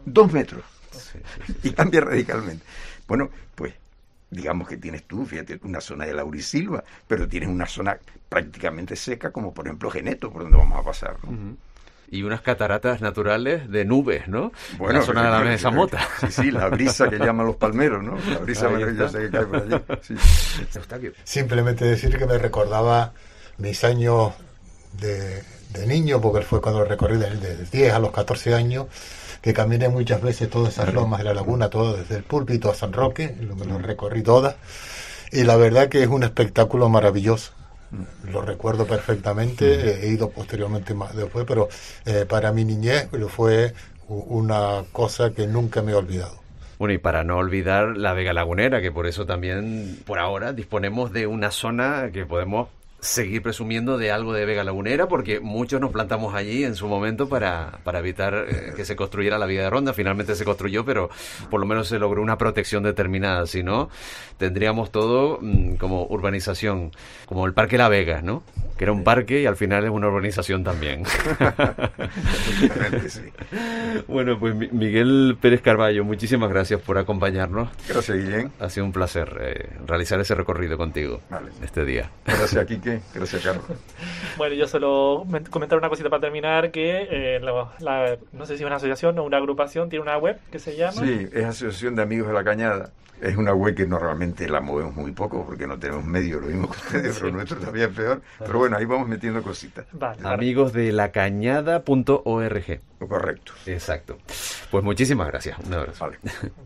2 metros. Y cambia radicalmente. Bueno, pues digamos que tienes tú, fíjate, una zona de laurisilva, pero tienes una zona prácticamente seca, como por ejemplo Geneto, por donde vamos a pasar. ¿no? y unas cataratas naturales de nubes, ¿no? Bueno, la zona de la mesa mota. Sí, sí, la brisa que llaman los palmeros, ¿no? La brisa maravillosa que cae por allí. Sí. Simplemente decir que me recordaba mis años de, niño, porque fue cuando recorrí desde 10 a los 14 años, que caminé muchas veces todas esas lomas de la laguna, todo desde el púlpito a San Roque, lo, lo recorrí todas, y la verdad que es un espectáculo maravilloso. Lo recuerdo perfectamente, he ido posteriormente más después, pero eh, para mi niñez fue una cosa que nunca me he olvidado. Bueno, y para no olvidar la Vega Lagunera, que por eso también por ahora disponemos de una zona que podemos seguir presumiendo de algo de Vega Lagunera porque muchos nos plantamos allí en su momento para, para evitar eh, que se construyera la vía de ronda. Finalmente se construyó, pero por lo menos se logró una protección determinada. Si no, tendríamos todo mm, como urbanización, como el Parque La Vega, ¿no? Que era un parque y al final es una urbanización también. bueno, pues Miguel Pérez Carballo, muchísimas gracias por acompañarnos. Gracias, Guillén. Ha sido un placer eh, realizar ese recorrido contigo este día. Gracias, Kike qué. Gracias, Carlos. bueno, yo solo comentar una cosita para terminar, que eh, no sé si es una asociación o una agrupación, tiene una web que se llama... Sí, es Asociación de Amigos de la Cañada. Es una web que normalmente la movemos muy poco porque no tenemos medio, lo mismo que ustedes, pero nuestro también es peor. Pero bueno, ahí vamos metiendo cositas. Amigos de la cañada.org. Correcto. Exacto. Pues muchísimas gracias. Un abrazo. Vale.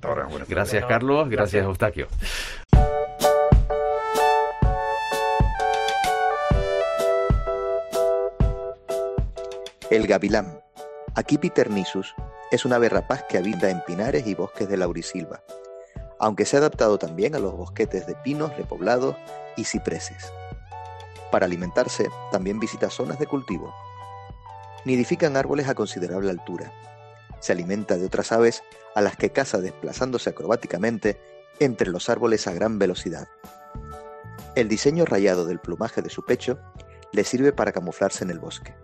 ahora, gracias, Carlos. Gracias, Eustaquio. El gavilán. Aquí Nisus es una ave rapaz que habita en pinares y bosques de laurisilva aunque se ha adaptado también a los bosquetes de pinos repoblados y cipreses. Para alimentarse, también visita zonas de cultivo. Nidifican árboles a considerable altura. Se alimenta de otras aves a las que caza desplazándose acrobáticamente entre los árboles a gran velocidad. El diseño rayado del plumaje de su pecho le sirve para camuflarse en el bosque.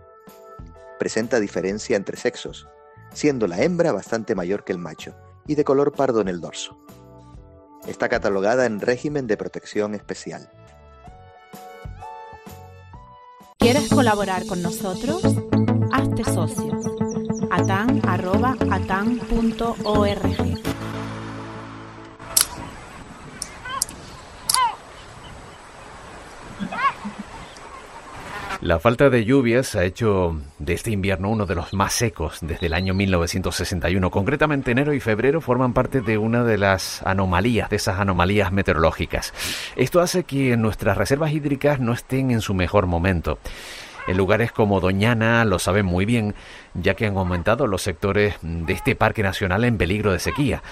Presenta diferencia entre sexos, siendo la hembra bastante mayor que el macho y de color pardo en el dorso. Está catalogada en régimen de protección especial. ¿Quieres colaborar con nosotros? Hazte socio. atan.atan.org La falta de lluvias ha hecho de este invierno uno de los más secos desde el año 1961. Concretamente enero y febrero forman parte de una de las anomalías, de esas anomalías meteorológicas. Esto hace que nuestras reservas hídricas no estén en su mejor momento. En lugares como Doñana lo saben muy bien, ya que han aumentado los sectores de este parque nacional en peligro de sequía.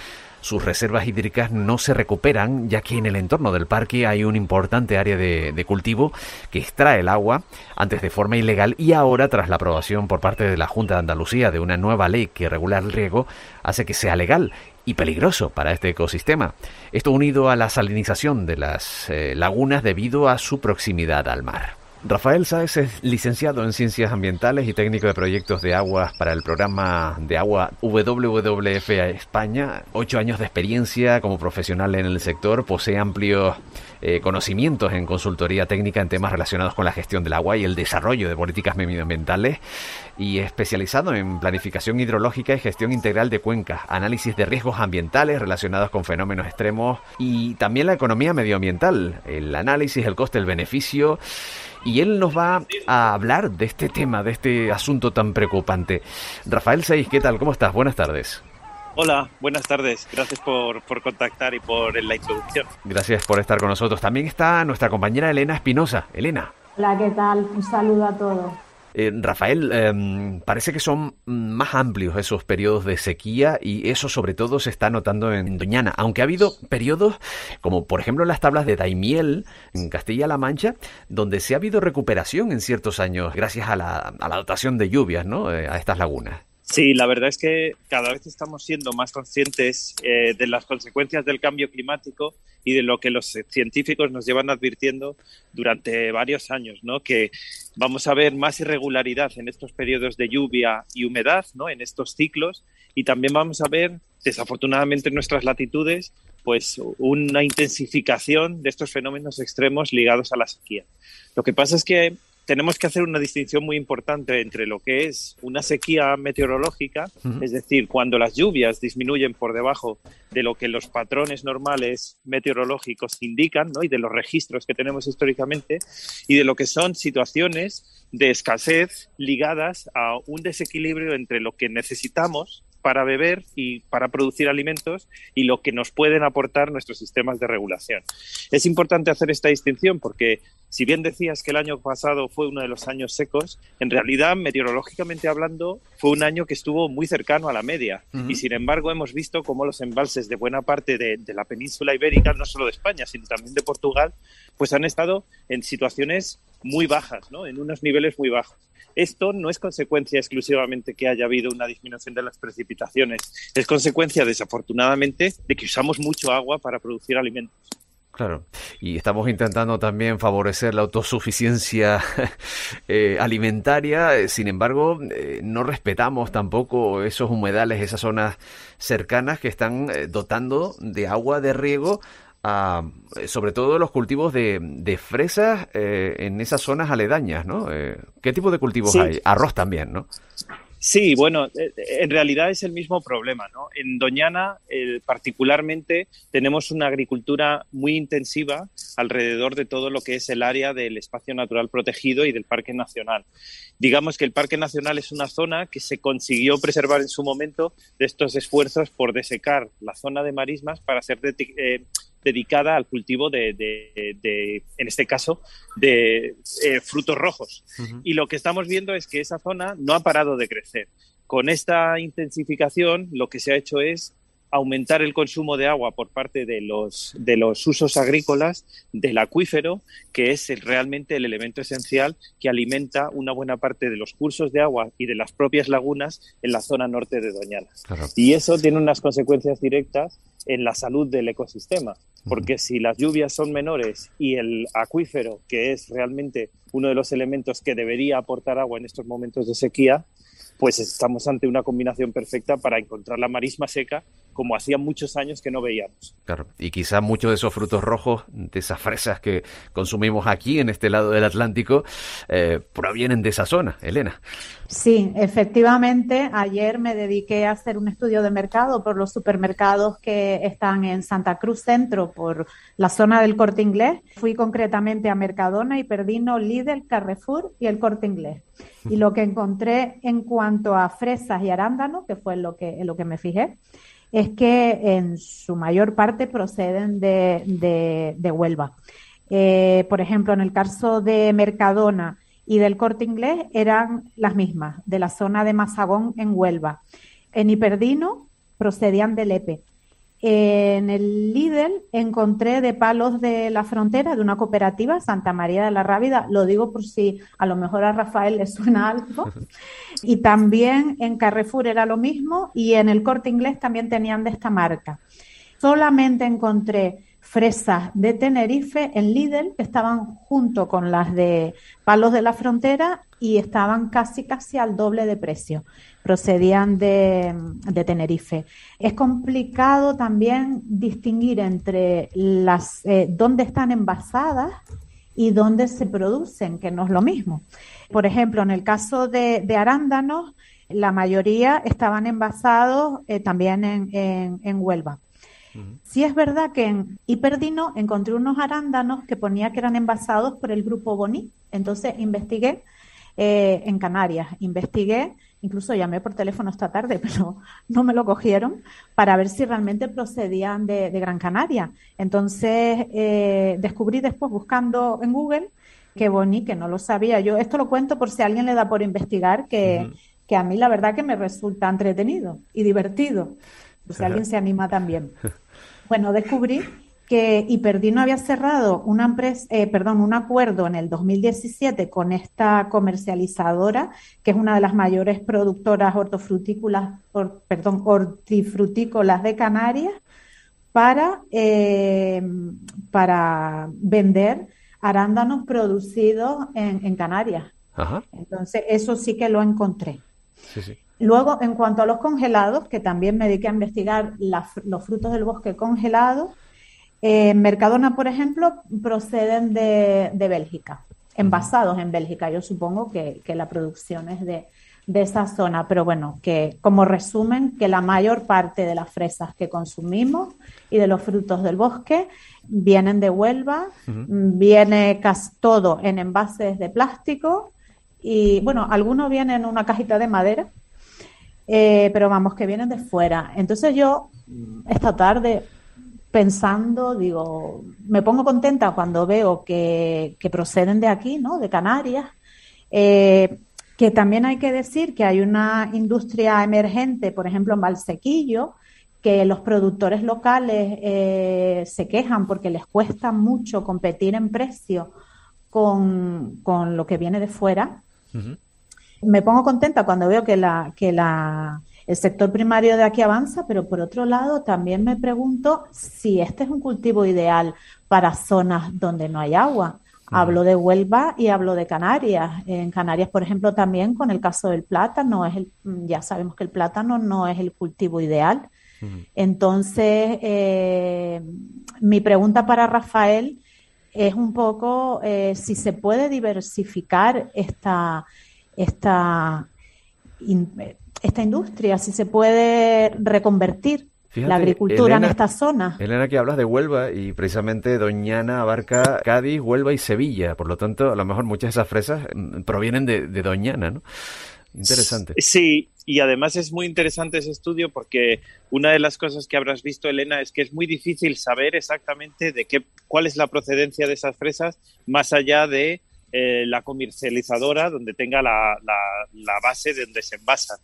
Sus reservas hídricas no se recuperan ya que en el entorno del parque hay un importante área de, cultivo que extrae el agua antes de forma ilegal y ahora tras la aprobación por parte de la Junta de Andalucía de una nueva ley que regula el riego hace que sea legal y peligroso para este ecosistema. Esto unido a la salinización de las eh, lagunas debido a su proximidad al mar. Rafael Sáez es licenciado en Ciencias Ambientales y técnico de proyectos de aguas para el programa de agua WWF España. Ocho años de experiencia como profesional en el sector, posee amplios eh, conocimientos en consultoría técnica en temas relacionados con la gestión del agua y el desarrollo de políticas medioambientales y especializado en planificación hidrológica y gestión integral de cuencas, análisis de riesgos ambientales relacionados con fenómenos extremos y también la economía medioambiental, el análisis, el coste, el beneficio y él nos va a hablar de este tema, de este asunto tan preocupante. Rafael Seix, ¿qué tal? ¿Cómo estás? Buenas tardes. Hola, buenas tardes. Gracias por, por, contactar y por la introducción. Gracias por estar con nosotros. También está nuestra compañera Elena Espinosa. Elena. Hola, ¿qué tal? Un saludo a todos. Eh, Rafael, em, parece que son más amplios esos periodos de sequía y eso sobre todo se está notando en Doñana, aunque ha habido periodos como por ejemplo las tablas de Daimiel en Castilla-La Mancha, donde se ha habido recuperación en ciertos años gracias a la, a la dotación de lluvias ¿no? Eh, a estas lagunas. Sí, la verdad es que cada vez estamos siendo más conscientes eh, de las consecuencias del cambio climático y de lo que los científicos nos llevan advirtiendo durante varios años, ¿no? Que vamos a ver más irregularidad en estos periodos de lluvia y humedad, ¿no? En estos ciclos y también vamos a ver, desafortunadamente en nuestras latitudes, pues una intensificación de estos fenómenos extremos ligados a la sequía. Lo que pasa es que tenemos que hacer una distinción muy importante entre lo que es una sequía meteorológica, es decir, cuando las lluvias disminuyen por debajo de lo que los patrones normales meteorológicos indican, ¿no? y de los registros que tenemos históricamente, y de lo que son situaciones de escasez ligadas a un desequilibrio entre lo que necesitamos para beber y para producir alimentos y lo que nos pueden aportar nuestros sistemas de regulación. Es importante hacer esta distinción porque si bien decías que el año pasado fue uno de los años secos, en realidad, meteorológicamente hablando, fue un año que estuvo muy cercano a la media. Y sin embargo, hemos visto cómo los embalses de buena parte de, de, la península ibérica, no solo de España, sino también de Portugal, pues han estado en situaciones muy bajas, ¿no? en unos niveles muy bajos. Esto no es consecuencia exclusivamente que haya habido una disminución de las precipitaciones, es consecuencia, desafortunadamente, de que usamos mucho agua para producir alimentos. Claro, y estamos intentando también favorecer la autosuficiencia eh, alimentaria, sin embargo, eh, no respetamos tampoco esos humedales, esas zonas cercanas que están eh, dotando de agua de riego a, sobre todo los cultivos de, de fresas eh, en esas zonas aledañas, ¿no? Eh, ¿Qué tipo de cultivos hay? Arroz también, ¿no? Sí, bueno, eh, en realidad es el mismo problema. ¿no? En Doñana, eh, particularmente, tenemos una agricultura muy intensiva alrededor de todo lo que es el área del espacio natural protegido y del Parque Nacional. Digamos que el Parque Nacional es una zona que se consiguió preservar en su momento de estos esfuerzos por desecar la zona de marismas para ser eh, dedicada al cultivo de, en este caso, de eh, frutos rojos. Y lo que estamos viendo es que esa zona no ha parado de crecer. Con esta intensificación, lo que se ha hecho es aumentar el consumo de agua por parte de los, de los usos agrícolas del acuífero, que es realmente el elemento esencial que alimenta una buena parte de los cursos de agua y de las propias lagunas en la zona norte de Doñana. Y eso tiene unas consecuencias directas en la salud del ecosistema, porque si las lluvias son menores y el acuífero, que es realmente uno de los elementos que debería aportar agua en estos momentos de sequía, pues estamos ante una combinación perfecta para encontrar la marisma seca como hacía muchos años que no veíamos. Claro, y quizá muchos de esos frutos rojos, de esas fresas que consumimos aquí en este lado del Atlántico, eh, provienen de esa zona, Elena. Sí, efectivamente, ayer me dediqué a hacer un estudio de mercado por los supermercados que están en Santa Cruz Centro, por la zona del Corte Inglés. Fui concretamente a Mercadona y Perdino, Lidl, Carrefour y el Corte Inglés. Y lo que encontré en cuanto a fresas y arándanos, que fue lo que, en lo que me fijé, es que en su mayor parte proceden de, Huelva. Eh, por ejemplo, en el caso de Mercadona y del Corte Inglés eran las mismas, de la zona de Mazagón en Huelva. En Hiperdino procedían de Lepe. En el Lidl encontré de palos de la frontera de una cooperativa, Santa María de la Rábida, lo digo por si a lo mejor a Rafael le suena algo, y también en Carrefour era lo mismo y en el corte inglés también tenían de esta marca. Solamente encontré fresas de Tenerife en Lidl que estaban junto con las de palos de la frontera y estaban casi casi al doble de precio procedían de, Tenerife. Es complicado también distinguir entre las eh, dónde están envasadas y dónde se producen, que no es lo mismo. Por ejemplo, en el caso de, arándanos, la mayoría estaban envasados eh, también en, Huelva. Sí es verdad que en Hiperdino encontré unos arándanos que ponía que eran envasados por el grupo Boni. Entonces investigué eh, en Canarias, investigué Incluso llamé por teléfono esta tarde, pero no me lo cogieron para ver si realmente procedían de, Gran Canaria. Entonces eh, descubrí después buscando en Google que Boni, que no lo sabía. Yo esto lo cuento por si alguien le da por investigar, que, que a mí la verdad que me resulta entretenido y divertido. Si alguien se anima también. Bueno, descubrí que Hiperdino había cerrado una empresa, eh, perdón, un acuerdo en el 2017 con esta comercializadora, que es una de las mayores productoras hortofrutícolas, perdón, hortifrutícolas de Canarias, para, eh, para vender arándanos producidos en, Canarias. Entonces, eso sí que lo encontré. Luego, en cuanto a los congelados, que también me dediqué a investigar los frutos del bosque congelados, eh, Mercadona, por ejemplo, proceden de, Bélgica, envasados en Bélgica. Yo supongo que, la producción es de, esa zona, pero bueno, que como resumen, que la mayor parte de las fresas que consumimos y de los frutos del bosque vienen de Huelva, viene casi todo en envases de plástico y bueno, algunos vienen en una cajita de madera, eh, pero vamos, que vienen de fuera. Entonces yo esta tarde pensando, digo, me pongo contenta cuando veo que, proceden de aquí, ¿no? De Canarias. Eh, que también hay que decir que hay una industria emergente, por ejemplo, en Valsequillo, que los productores locales eh, se quejan porque les cuesta mucho competir en precio con, lo que viene de fuera. Me pongo contenta cuando veo que la, que la el sector primario de aquí avanza, pero por otro lado también me pregunto si este es un cultivo ideal para zonas donde no hay agua. Hablo de Huelva y hablo de Canarias. En Canarias, por ejemplo, también con el caso del plátano, es el, ya sabemos que el plátano no es el cultivo ideal Entonces, eh, mi pregunta para Rafael es un poco eh, si se puede diversificar esta, esta, esta industria, si se puede reconvertir la agricultura en esta zona. Elena, que hablas de Huelva y precisamente Doñana abarca Cádiz, Huelva y Sevilla. Por lo tanto, a lo mejor muchas de esas fresas mm, provienen de, de Doñana, ¿no? Interesante. Sí, y además es muy interesante ese estudio porque una de las cosas que habrás visto, Elena, es que es muy difícil saber exactamente de qué, cuál es la procedencia de esas fresas más allá de eh, la comercializadora donde tenga la, la, base de donde se envasan.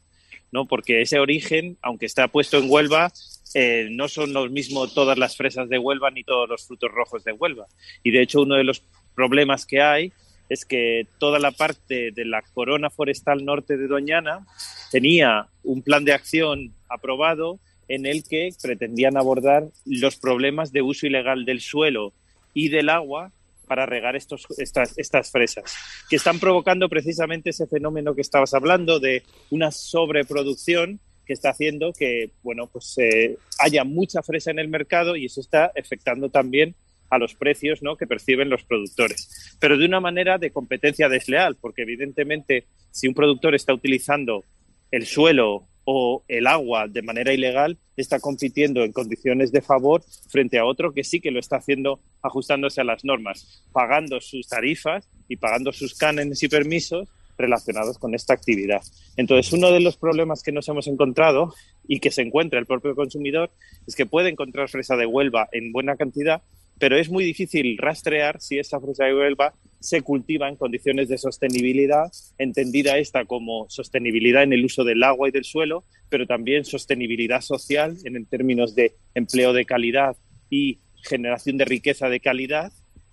¿No? Porque ese origen, aunque está puesto en Huelva, eh, no son los mismos todas las fresas de Huelva ni todos los frutos rojos de Huelva. Y de hecho, uno de los problemas que hay es que toda la parte de la corona forestal norte de Doñana tenía un plan de acción aprobado en el que pretendían abordar los problemas de uso ilegal del suelo y del agua para regar estos, estas, estas fresas, que están provocando precisamente ese fenómeno que estabas hablando de una sobreproducción que está haciendo que bueno pues eh, haya mucha fresa en el mercado y eso está afectando también a los precios ¿no? que perciben los productores, pero de una manera de competencia desleal, porque evidentemente si un productor está utilizando el suelo o el agua de manera ilegal, está compitiendo en condiciones de favor frente a otro que sí que lo está haciendo ajustándose a las normas, pagando sus tarifas y pagando sus cánones y permisos relacionados con esta actividad. Entonces, uno de los problemas que nos hemos encontrado y que se encuentra el propio consumidor es que puede encontrar fresa de Huelva en buena cantidad, pero es muy difícil rastrear si esa fresa de Huelva se cultiva en condiciones de sostenibilidad, entendida esta como sostenibilidad en el uso del agua y del suelo, pero también sostenibilidad social en términos de empleo de calidad y generación de riqueza de calidad,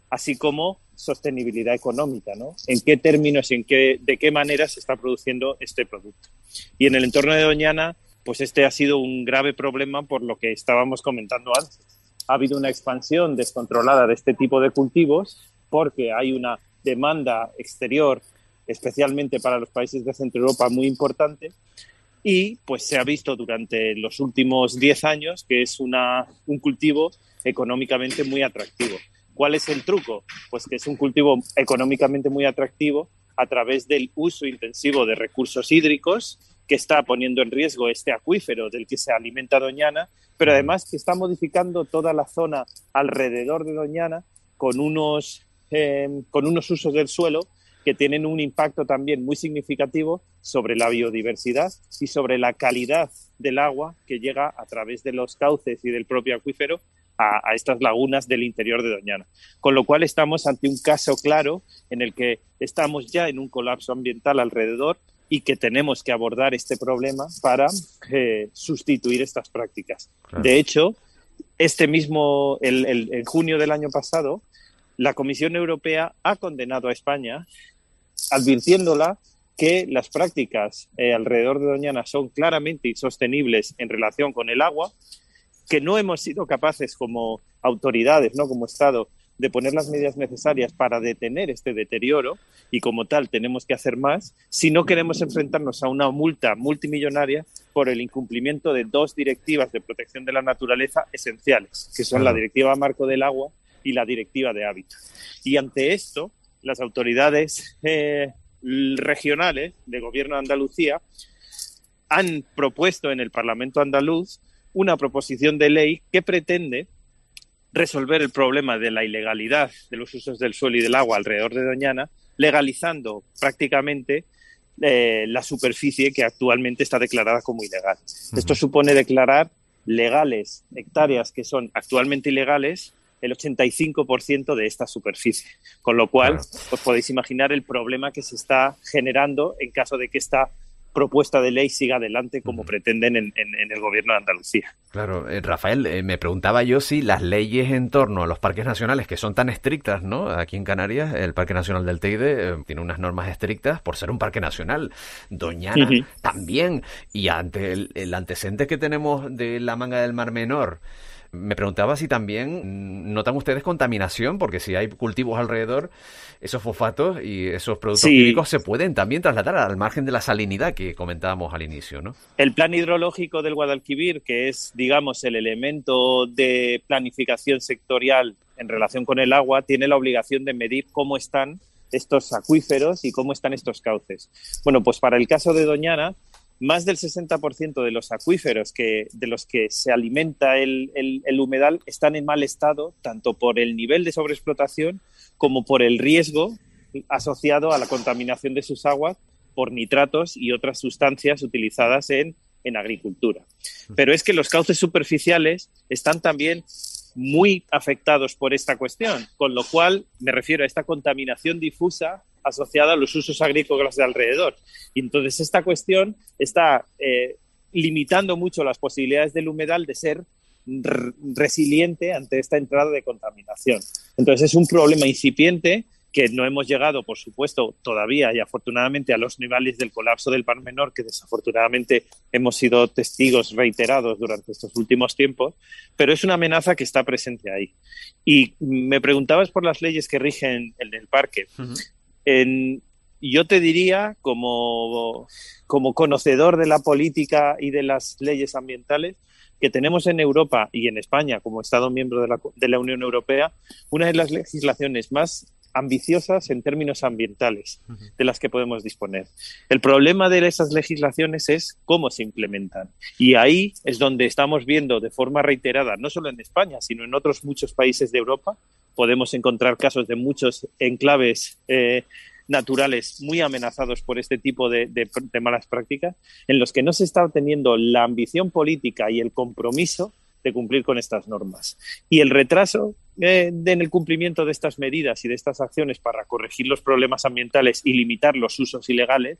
así como sostenibilidad económica, ¿no? En qué términos y en qué, de qué manera se está produciendo este producto. Y en el entorno de Doñana, pues este ha sido un grave problema por lo que estábamos comentando antes ha habido una expansión descontrolada de este tipo de cultivos porque hay una demanda exterior, especialmente para los países de Centro Europa, muy importante. Y pues se ha visto durante los últimos 10 años que es un cultivo económicamente muy atractivo. ¿Cuál es el truco? Pues que es un cultivo económicamente muy atractivo a través del uso intensivo de recursos hídricos que está poniendo en riesgo este acuífero del que se alimenta Doñana, pero además que está modificando toda la zona alrededor de Doñana con unos, em, con unos usos del suelo que tienen un impacto también muy significativo sobre la biodiversidad y sobre la calidad del agua que llega a través de los cauces y del propio acuífero a, a, estas lagunas del interior de Doñana. Con lo cual estamos ante un caso claro en el que estamos ya en un colapso ambiental alrededor y que tenemos que abordar este problema para eh, sustituir estas prácticas. De hecho, este mismo, el, en junio del año pasado, la Comisión Europea ha condenado a España advirtiéndola que las prácticas eh, alrededor de Doñana son claramente insostenibles en relación con el agua, que no hemos sido capaces como autoridades, no como Estado, de poner las medidas necesarias para detener este deterioro y como tal tenemos que hacer más si no queremos enfrentarnos a una multa multimillonaria por el incumplimiento de dos directivas de protección de la naturaleza esenciales, que son la Directiva Marco del Agua y la Directiva de Hábitat. Y ante esto, las autoridades eh, regionales de Gobierno de Andalucía han propuesto en el Parlamento andaluz una proposición de ley que pretende resolver el problema de la ilegalidad de los usos del suelo y del agua alrededor de Doñana, legalizando prácticamente eh, la superficie que actualmente está declarada como ilegal. Esto supone declarar legales hectáreas que son actualmente ilegales el 85% de esta superficie. Con lo cual, os podéis imaginar el problema que se está generando en caso de que esta propuesta de ley siga adelante como pretenden en, el gobierno de Andalucía. Claro, eh, Rafael, eh, me preguntaba yo si las leyes en torno a los parques nacionales, que son tan estrictas, ¿no? Aquí en Canarias, el Parque Nacional del Teide eh, tiene unas normas estrictas por ser un parque nacional. Doñana también. Y ante el, el antecedente que tenemos de la manga del Mar Menor, Me preguntaba si también notan ustedes contaminación, porque si hay cultivos alrededor, esos fosfatos y esos productos químicos se pueden también trasladar al margen de la salinidad que comentábamos al inicio, ¿no? El plan hidrológico del Guadalquivir, que es, digamos, el elemento de planificación sectorial en relación con el agua, tiene la obligación de medir cómo están estos acuíferos y cómo están estos cauces. Bueno, pues para el caso de Doñana, más del 60% de los acuíferos que, de los que se alimenta el, el, humedal están en mal estado, tanto por el nivel de sobreexplotación como por el riesgo asociado a la contaminación de sus aguas por nitratos y otras sustancias utilizadas en, en agricultura. Pero es que los cauces superficiales están también muy afectados por esta cuestión, con lo cual me refiero a esta contaminación difusa asociada a los usos agrícolas de alrededor. Y entonces esta cuestión está eh, limitando mucho las posibilidades del humedal de ser resiliente ante esta entrada de contaminación. Entonces es un problema incipiente que no hemos llegado, por supuesto, todavía y afortunadamente a los niveles del colapso del Par Menor, que desafortunadamente hemos sido testigos reiterados durante estos últimos tiempos, pero es una amenaza que está presente ahí. Y me preguntabas por las leyes que rigen en el parque. Yo te diría, como, como conocedor de la política y de las leyes ambientales, que tenemos en Europa y en España como Estado miembro de la, de la Unión Europea, una de las legislaciones más ambiciosas en términos ambientales de las que podemos disponer. El problema de esas legislaciones es cómo se implementan. Y ahí es donde estamos viendo de forma reiterada, no solo en España, sino en otros muchos países de Europa, podemos encontrar casos de muchos enclaves eh, naturales muy amenazados por este tipo de, malas prácticas, en los que no se está teniendo la ambición política y el compromiso de cumplir con estas normas. Y el retraso eh, en el cumplimiento de estas medidas y de estas acciones para corregir los problemas ambientales y limitar los usos ilegales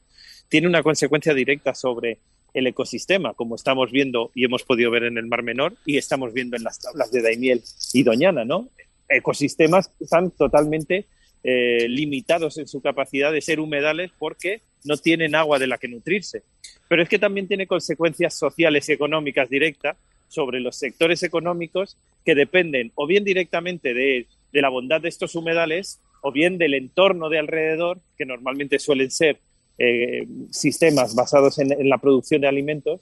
tiene una consecuencia directa sobre el ecosistema, como estamos viendo y hemos podido ver en el Mar Menor y estamos viendo en las tablas de Daimiel y Doñana, ¿no? Ecosistemas están totalmente eh, limitados en su capacidad de ser humedales porque no tienen agua de la que nutrirse. Pero es que también tiene consecuencias sociales y económicas directas sobre los sectores económicos que dependen o bien directamente de, la bondad de estos humedales o bien del entorno de alrededor, que normalmente suelen ser eh, sistemas basados en, la producción de alimentos,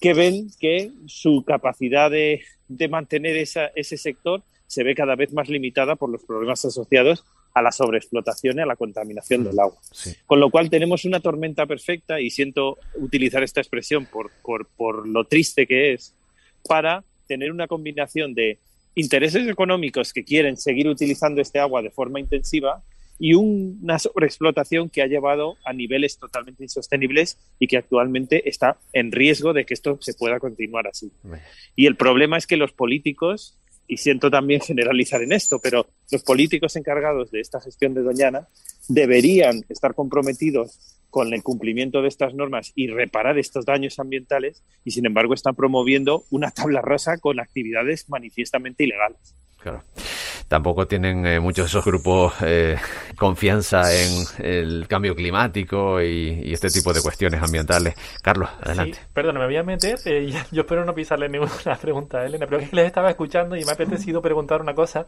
que ven que su capacidad de, mantener ese sector se ve cada vez más limitada por los problemas asociados a la sobreexplotación y a la contaminación del agua. Con lo cual tenemos una tormenta perfecta y siento utilizar esta expresión por, por lo triste que es, para tener una combinación de intereses económicos que quieren seguir utilizando este agua de forma intensiva y una sobreexplotación que ha llevado a niveles totalmente insostenibles y que actualmente está en riesgo de que esto se pueda continuar así. Y el problema es que los políticos, y siento también generalizar en esto, pero los políticos encargados de esta gestión de Doñana deberían estar comprometidos con el cumplimiento de estas normas y reparar estos daños ambientales y sin embargo están promoviendo una tabla rosa con actividades manifiestamente ilegales. Claro. Tampoco tienen eh, muchos de esos grupos eh, confianza en el cambio climático y, este tipo de cuestiones ambientales. Carlos, adelante. Sí, perdón, me voy a meter. Eh, yo espero no pisarle ninguna pregunta a Elena, pero es que les estaba escuchando y me ha apetecido preguntar una cosa.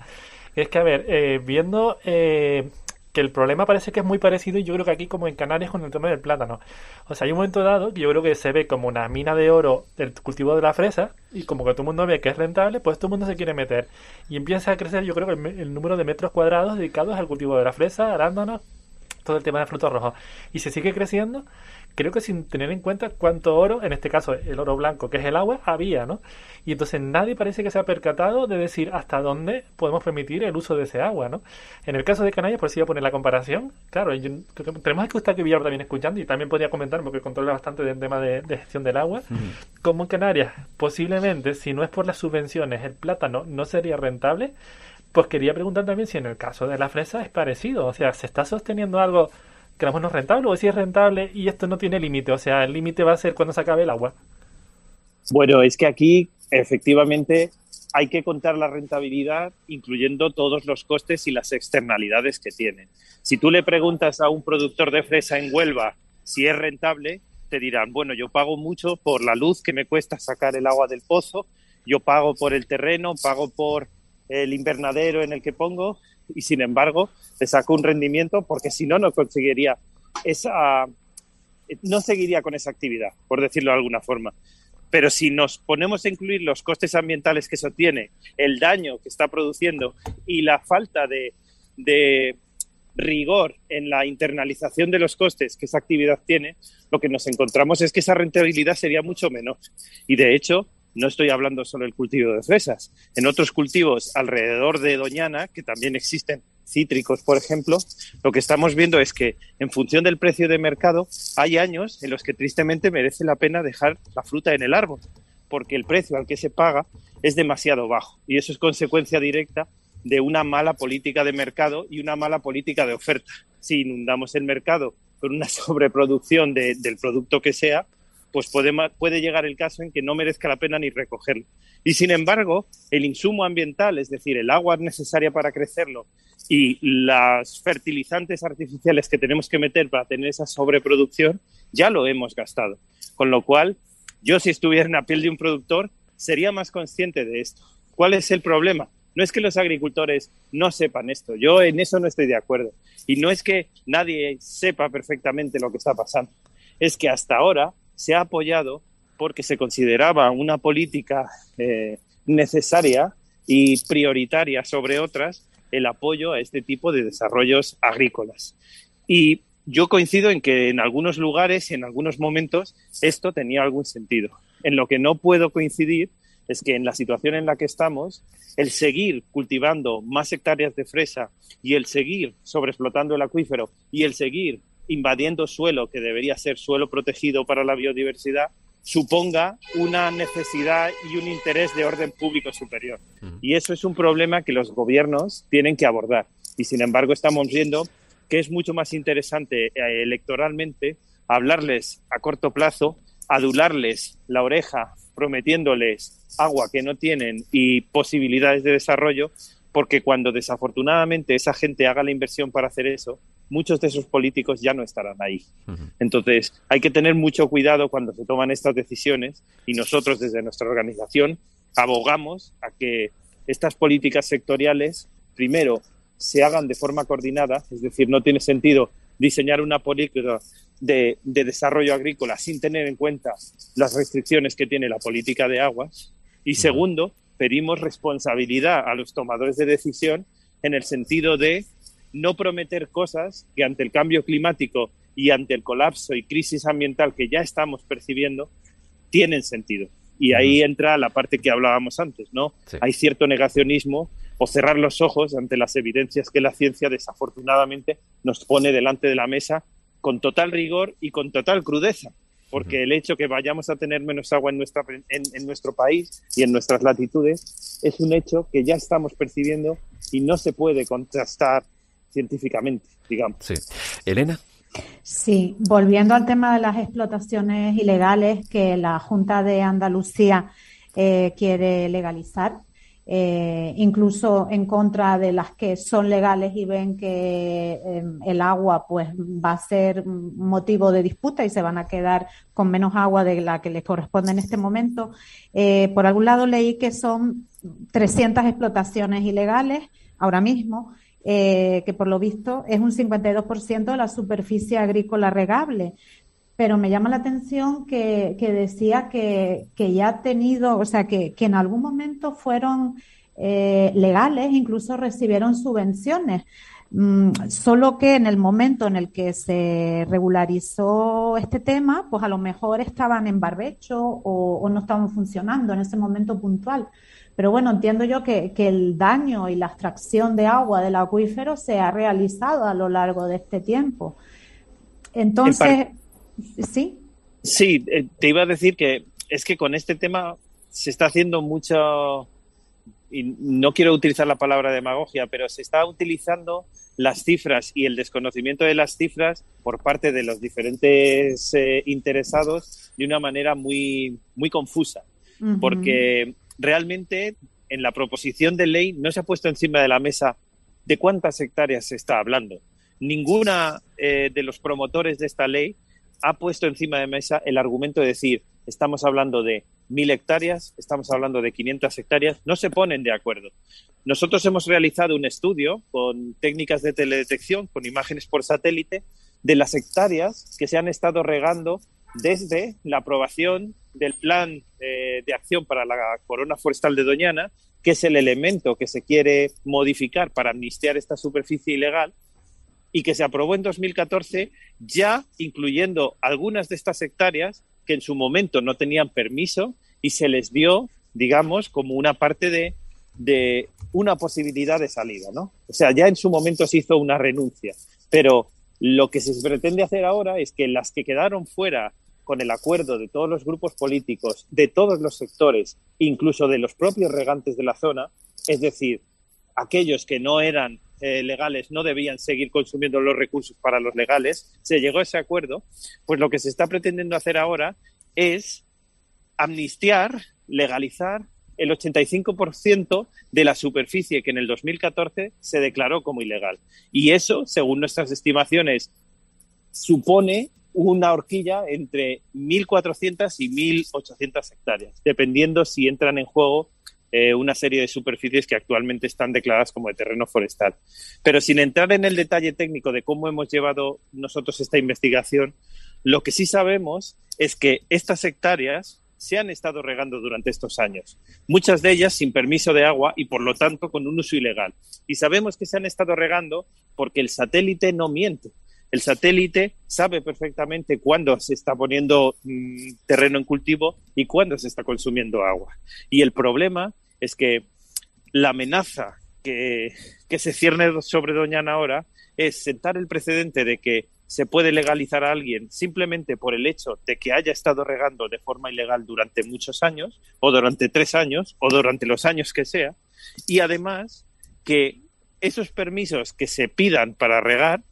Es que, a ver, viendo que el problema parece que es muy parecido y yo creo que aquí como en Canarias con el tema del plátano. O sea, hay un momento dado que yo creo que se ve como una mina de oro el cultivo de la fresa y como que todo el mundo ve que es rentable, pues todo el mundo se quiere meter. Y empieza a crecer yo creo que el, número de metros cuadrados dedicados al cultivo de la fresa, arándanos, todo el tema de frutos rojos. Y se sigue creciendo creo que sin tener en cuenta cuánto oro, en este caso el oro blanco, que es el agua, había, ¿no? Y entonces nadie parece que se ha percatado de decir hasta dónde podemos permitir el uso de ese agua, ¿no? En el caso de Canarias, por si voy a poner la comparación, claro, yo, tenemos que estar que Villar también escuchando y también podría comentar, porque controla bastante del tema de, gestión del agua, como en Canarias, posiblemente, si no es por las subvenciones, el plátano no sería rentable, pues quería preguntar también si en el caso de la fresa es parecido, o sea, ¿se está sosteniendo algo queramos no rentable o si es rentable y esto no tiene límite, o sea, el límite va a ser cuando se acabe el agua. Bueno, es que aquí efectivamente hay que contar la rentabilidad incluyendo todos los costes y las externalidades que tiene. Si tú le preguntas a un productor de fresa en Huelva si es rentable, te dirán, bueno, yo pago mucho por la luz que me cuesta sacar el agua del pozo yo pago por el terreno, pago por el invernadero en el que pongo y sin embargo le saco un rendimiento porque si no, no conseguiría esa, no seguiría con esa actividad, por decirlo de alguna forma. Pero si nos ponemos a incluir los costes ambientales que eso tiene, el daño que está produciendo y la falta de, de rigor en la internalización de los costes que esa actividad tiene, lo que nos encontramos es que esa rentabilidad sería mucho menor. Y de hecho, no estoy hablando solo del cultivo de fresas. En otros cultivos alrededor de Doñana, que también existen cítricos, por ejemplo, lo que estamos viendo es que en función del precio de mercado hay años en los que tristemente merece la pena dejar la fruta en el árbol, porque el precio al que se paga es demasiado bajo y eso es consecuencia directa de una mala política de mercado y una mala política de oferta. Si inundamos el mercado con una sobreproducción del producto que sea, pues puede, llegar el caso en que no merezca la pena ni recogerlo. Y sin embargo, el insumo ambiental, es decir, el agua necesaria para crecerlo y los fertilizantes artificiales que tenemos que meter para tener esa sobreproducción, ya lo hemos gastado. Con lo cual, yo si estuviera en la piel de un productor, sería más consciente de esto. ¿Cuál es el problema? No es que los agricultores no sepan esto, yo en eso no estoy de acuerdo. Y no es que nadie sepa perfectamente lo que está pasando, es que hasta ahora se ha apoyado porque se consideraba una política eh, necesaria y prioritaria sobre otras el apoyo a este tipo de desarrollos agrícolas. Y yo coincido en que en algunos lugares y en algunos momentos esto tenía algún sentido. En lo que no puedo coincidir es que en la situación en la que estamos, el seguir cultivando más hectáreas de fresa y el seguir sobreexplotando el acuífero y el seguir invadiendo suelo que debería ser suelo protegido para la biodiversidad, suponga una necesidad y un interés de orden público superior. Y eso es un problema que los gobiernos tienen que abordar. Y sin embargo estamos viendo que es mucho más interesante eh, electoralmente hablarles a corto plazo, adularles la oreja prometiéndoles agua que no tienen y posibilidades de desarrollo, porque cuando desafortunadamente esa gente haga la inversión para hacer eso, muchos de esos políticos ya no estarán ahí. Entonces, hay que tener mucho cuidado cuando se toman estas decisiones y nosotros desde nuestra organización abogamos a que estas políticas sectoriales, primero, se hagan de forma coordinada, es decir, no tiene sentido diseñar una política de, de, desarrollo agrícola sin tener en cuenta las restricciones que tiene la política de aguas. Y segundo, pedimos responsabilidad a los tomadores de decisión en el sentido de no prometer cosas que ante el cambio climático y ante el colapso y crisis ambiental que ya estamos percibiendo tienen sentido. Y ahí entra la parte que hablábamos antes, ¿no? Hay cierto negacionismo o cerrar los ojos ante las evidencias que la ciencia desafortunadamente nos pone delante de la mesa con total rigor y con total crudeza. Porque el hecho que vayamos a tener menos agua en, nuestra, en nuestro país y en nuestras latitudes es un hecho que ya estamos percibiendo y no se puede contrastar científicamente, digamos. Sí. Elena. Sí, volviendo al tema de las explotaciones ilegales que la Junta de Andalucía eh, quiere legalizar, eh, incluso en contra de las que son legales y ven que em, el agua pues va a ser motivo de disputa y se van a quedar con menos agua de la que les corresponde en este momento. Eh, por algún lado leí que son 300 explotaciones ilegales ahora mismo eh, que por lo visto es un 52% de la superficie agrícola regable. Pero me llama la atención que, decía que, ya ha tenido, o sea, que, en algún momento fueron eh, legales, incluso recibieron subvenciones. Mm, solo que en el momento en el que se regularizó este tema, pues a lo mejor estaban en barbecho o no estaban funcionando en ese momento puntual. Pero bueno, entiendo yo que, el daño y la extracción de agua del acuífero se ha realizado a lo largo de este tiempo. Entonces, ¿sí? Sí, eh, te iba a decir que es que con este tema se está haciendo mucho, y no quiero utilizar la palabra demagogia, pero se está utilizando las cifras y el desconocimiento de las cifras por parte de los diferentes eh, interesados de una manera muy, muy confusa. Porque realmente en la proposición de ley no se ha puesto encima de la mesa de cuántas hectáreas se está hablando. Ninguna eh, de los promotores de esta ley ha puesto encima de mesa el argumento de decir, estamos hablando de mil hectáreas, estamos hablando de 500 hectáreas, no se ponen de acuerdo. Nosotros hemos realizado un estudio con técnicas de teledetección, con imágenes por satélite, de las hectáreas que se han estado regando desde la aprobación del plan eh, de acción para la corona forestal de Doñana, que es el elemento que se quiere modificar para amnistiar esta superficie ilegal, y que se aprobó en 2014, ya incluyendo algunas de estas hectáreas que en su momento no tenían permiso y se les dio, digamos, como una parte de, de una posibilidad de salida, ¿no? O sea, ya en su momento se hizo una renuncia, pero lo que se pretende hacer ahora es que las que quedaron fuera con el acuerdo de todos los grupos políticos, de todos los sectores, incluso de los propios regantes de la zona, es decir, aquellos que no eran eh, legales no debían seguir consumiendo los recursos para los legales, se llegó a ese acuerdo, pues lo que se está pretendiendo hacer ahora es amnistiar, legalizar el 85% de la superficie que en el 2014 se declaró como ilegal. Y eso, según nuestras estimaciones, supone una horquilla entre 1.400 y 1.800 hectáreas, dependiendo si entran en juego eh, una serie de superficies que actualmente están declaradas como de terreno forestal. Pero sin entrar en el detalle técnico de cómo hemos llevado nosotros esta investigación, lo que sí sabemos es que estas hectáreas se han estado regando durante estos años, muchas de ellas sin permiso de agua y por lo tanto con un uso ilegal. Y sabemos que se han estado regando porque el satélite no miente. El satélite sabe perfectamente cuándo se está poniendo mm, terreno en cultivo y cuándo se está consumiendo agua. Y el problema es que la amenaza que, que se cierne sobre Doñana ahora es sentar el precedente de que se puede legalizar a alguien simplemente por el hecho de que haya estado regando de forma ilegal durante muchos años, o durante tres años, o durante los años que sea, y además que esos permisos que se pidan para regar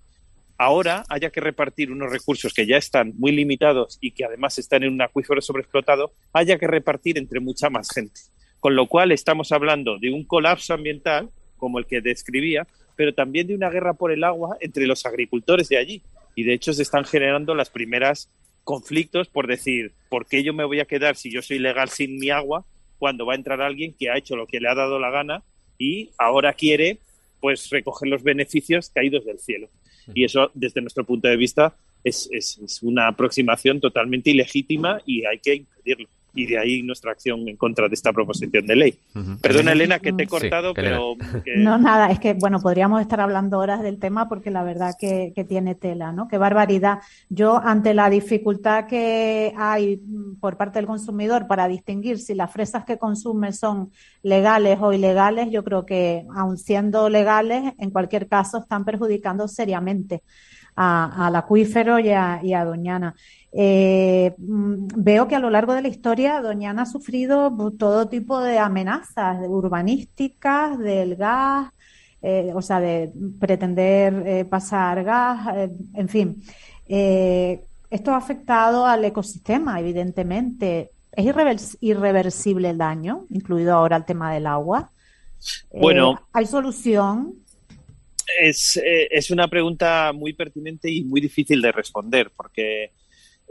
ahora haya que repartir unos recursos que ya están muy limitados y que además están en un acuífero sobreexplotado, haya que repartir entre mucha más gente. Con lo cual estamos hablando de un colapso ambiental, como el que describía, pero también de una guerra por el agua entre los agricultores de allí. Y de hecho se están generando las primeras conflictos por decir, ¿por qué yo me voy a quedar si yo soy legal sin mi agua cuando va a entrar alguien que ha hecho lo que le ha dado la gana y ahora quiere pues recoger los beneficios caídos del cielo? Y eso, desde nuestro punto de vista, es, es, una aproximación totalmente ilegítima y hay que impedirlo y de ahí nuestra acción en contra de esta proposición de ley. Perdona, Elena, que te he cortado, pero... No, nada, es que, bueno, podríamos estar hablando horas del tema porque la verdad que, que, tiene tela, ¿no? Qué barbaridad. Yo, ante la dificultad que hay por parte del consumidor para distinguir si las fresas que consume son legales o ilegales, yo creo que, aun siendo legales, en cualquier caso están perjudicando seriamente al acuífero y a, y a Doñana. Eh, mm, veo que a lo largo de la historia Doñana ha sufrido todo tipo de amenazas urbanísticas, del gas, eh, o sea, de pretender eh, pasar gas, en fin. esto ha afectado al ecosistema, evidentemente. ¿Es irreversible el daño, incluido ahora el tema del agua? Bueno. ¿Hay solución? Es, es una pregunta muy pertinente y muy difícil de responder, porque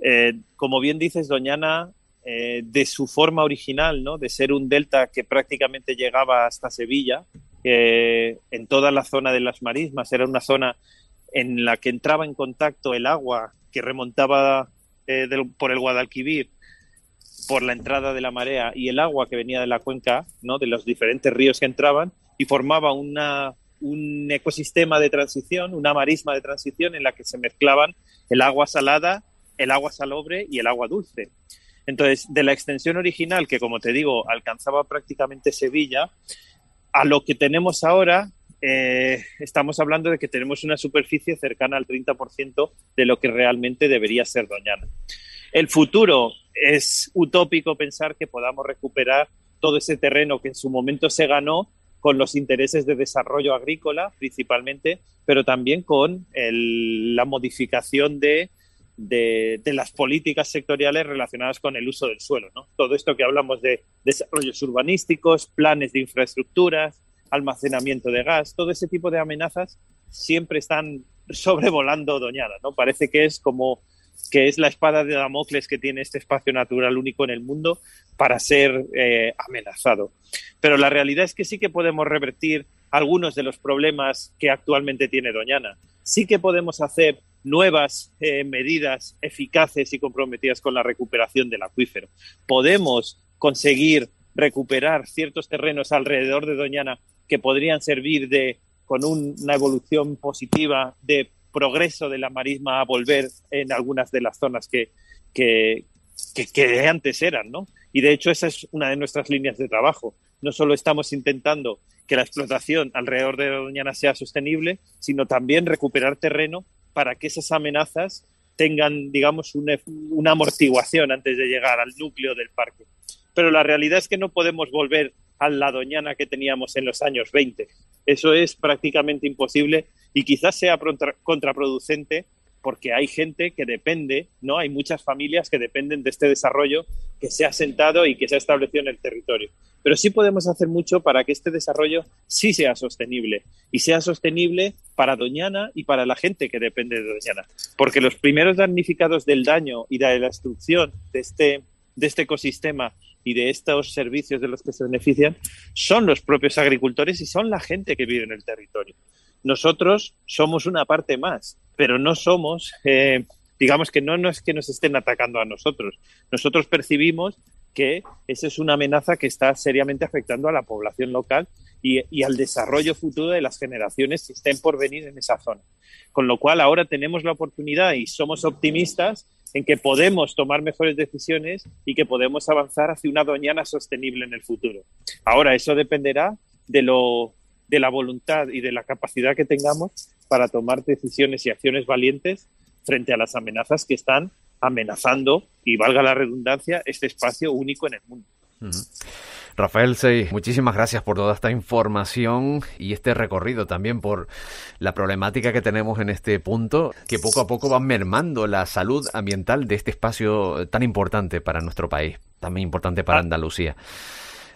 eh, como bien dices, Doñana, eh, de su forma original, ¿no? de ser un delta que prácticamente llegaba hasta Sevilla, en toda la zona de las marismas, era una zona en la que entraba en contacto el agua que remontaba eh, por el Guadalquivir, por la entrada de la marea y el agua que venía de la cuenca, ¿no? de los diferentes ríos que entraban, y formaba una, un ecosistema de transición, una marisma de transición en la que se mezclaban el agua salada el agua salobre y el agua dulce. Entonces, de la extensión original, que como te digo, alcanzaba prácticamente Sevilla, a lo que tenemos ahora, eh, estamos hablando de que tenemos una superficie cercana al 30% de lo que realmente debería ser Doñana. El futuro es utópico pensar que podamos recuperar todo ese terreno que en su momento se ganó con los intereses de desarrollo agrícola principalmente, pero también con la modificación de de, las políticas sectoriales relacionadas con el uso del suelo. ¿no? Todo esto que hablamos de desarrollos urbanísticos, planes de infraestructuras, almacenamiento de gas, todo ese tipo de amenazas siempre están sobrevolando Doñana. ¿no? Parece que es como que es la espada de Damocles que tiene este espacio natural único en el mundo para ser eh, amenazado. Pero la realidad es que sí que podemos revertir algunos de los problemas que actualmente tiene Doñana. Sí que podemos hacer nuevas eh, medidas eficaces y comprometidas con la recuperación del acuífero. Podemos conseguir recuperar ciertos terrenos alrededor de Doñana que podrían servir de con una evolución positiva de progreso de la marisma a volver en algunas de las zonas que, que, que, antes eran, ¿no? Y de hecho esa es una de nuestras líneas de trabajo. No solo estamos intentando que la explotación alrededor de Doñana sea sostenible, sino también recuperar terreno para que esas amenazas tengan, digamos, una, una amortiguación antes de llegar al núcleo del parque. Pero la realidad es que no podemos volver a la doñana que teníamos en los años 20. Eso es prácticamente imposible y quizás sea contraproducente porque hay gente que depende, ¿no? Hay muchas familias que dependen de este desarrollo que se ha sentado y que se ha establecido en el territorio. Pero sí podemos hacer mucho para que este desarrollo sí sea sostenible y sea sostenible para Doñana y para la gente que depende de Doñana. Porque los primeros damnificados del daño y de la destrucción de este, de este ecosistema y de estos servicios de los que se benefician son los propios agricultores y son la gente que vive en el territorio. Nosotros somos una parte más, pero no somos, eh, digamos que no, no es que nos estén atacando a nosotros. Nosotros percibimos que esa es una amenaza que está seriamente afectando a la población local y, y, al desarrollo futuro de las generaciones que estén por venir en esa zona. Con lo cual ahora tenemos la oportunidad y somos optimistas en que podemos tomar mejores decisiones y que podemos avanzar hacia una doñana sostenible en el futuro. Ahora, eso dependerá de, lo, de la voluntad y de la capacidad que tengamos para tomar decisiones y acciones valientes frente a las amenazas que están amenazando, y valga la redundancia, este espacio único en el mundo. Rafael Sey, muchísimas gracias por toda esta información y este recorrido también por la problemática que tenemos en este punto, que poco a poco va mermando la salud ambiental de este espacio tan importante para nuestro país, también importante para ah. Andalucía.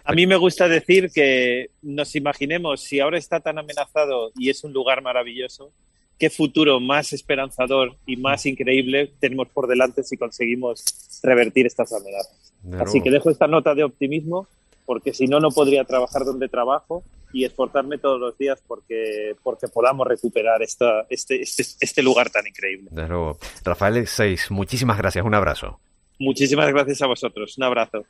A mí me gusta decir que nos imaginemos, si ahora está tan amenazado y es un lugar maravilloso, qué futuro más esperanzador y más increíble tenemos por delante si conseguimos revertir estas amenazas. Así que dejo esta nota de optimismo porque si no, no podría trabajar donde trabajo y esforzarme todos los días porque, porque podamos recuperar esta, este, este, este lugar tan increíble. De nuevo. Rafael Seis, muchísimas gracias, un abrazo. Muchísimas gracias a vosotros, un abrazo.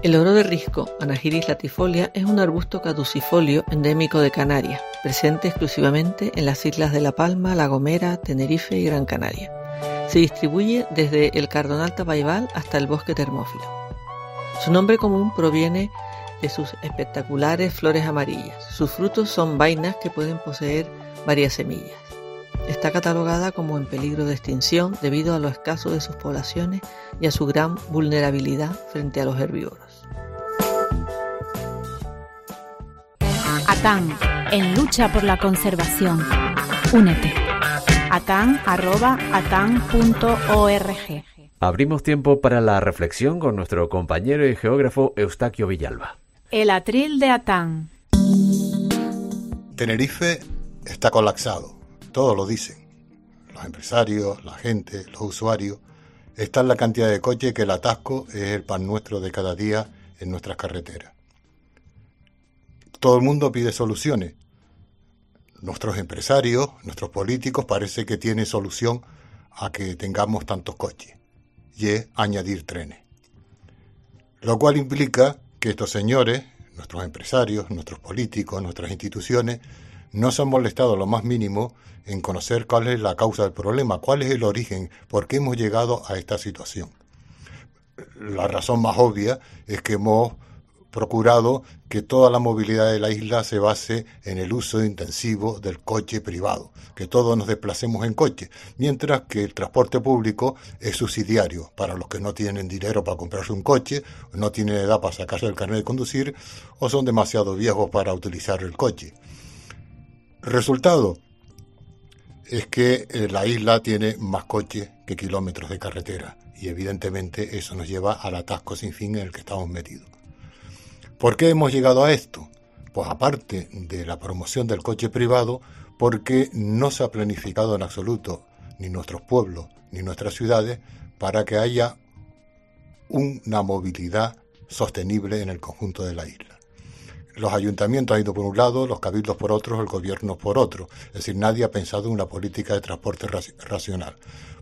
El oro de risco, Anagiris latifolia, es un arbusto caducifolio endémico de Canarias, presente exclusivamente en las islas de La Palma, La Gomera, Tenerife y Gran Canaria. Se distribuye desde el cardonal tabaibal hasta el bosque termófilo. Su nombre común proviene de sus espectaculares flores amarillas. Sus frutos son vainas que pueden poseer varias semillas. Está catalogada como en peligro de extinción debido a lo escaso de sus poblaciones y a su gran vulnerabilidad frente a los herbívoros. ATAN, en lucha por la conservación. Únete atan.org. Abrimos tiempo para la reflexión con nuestro compañero y geógrafo Eustaquio Villalba. El atril de Atán. Tenerife está colapsado, todos lo dicen. Los empresarios, la gente, los usuarios. Está en la cantidad de coches que el atasco es el pan nuestro de cada día en nuestras carreteras. Todo el mundo pide soluciones, nuestros empresarios, nuestros políticos, parece que tienen solución a que tengamos tantos coches, y es añadir trenes. Lo cual implica que estos señores, nuestros empresarios, nuestros políticos, nuestras instituciones, no se han molestado lo más mínimo en conocer cuál es la causa del problema, cuál es el origen, por qué hemos llegado a esta situación. La razón más obvia es que hemos procurado que toda la movilidad de la isla se base en el uso intensivo del coche privado, que todos nos desplacemos en coche, mientras que el transporte público es subsidiario para los que no tienen dinero para comprarse un coche, no tienen edad para sacarse el carnet de conducir o son demasiado viejos para utilizar el coche. Resultado es que eh, la isla tiene más coches que kilómetros de carretera y evidentemente eso nos lleva al atasco sin fin en el que estamos metidos. ¿Por qué hemos llegado a esto? pues aparte de la promoción del coche privado, porque no se ha planificado en absoluto ni nuestros pueblos ni nuestras ciudades para que haya una movilidad sostenible en el conjunto de la isla. Los ayuntamientos han ido por un lado, los cabildos por otro, el gobierno por otro. Es decir, nadie ha pensado en una política de transporte racional.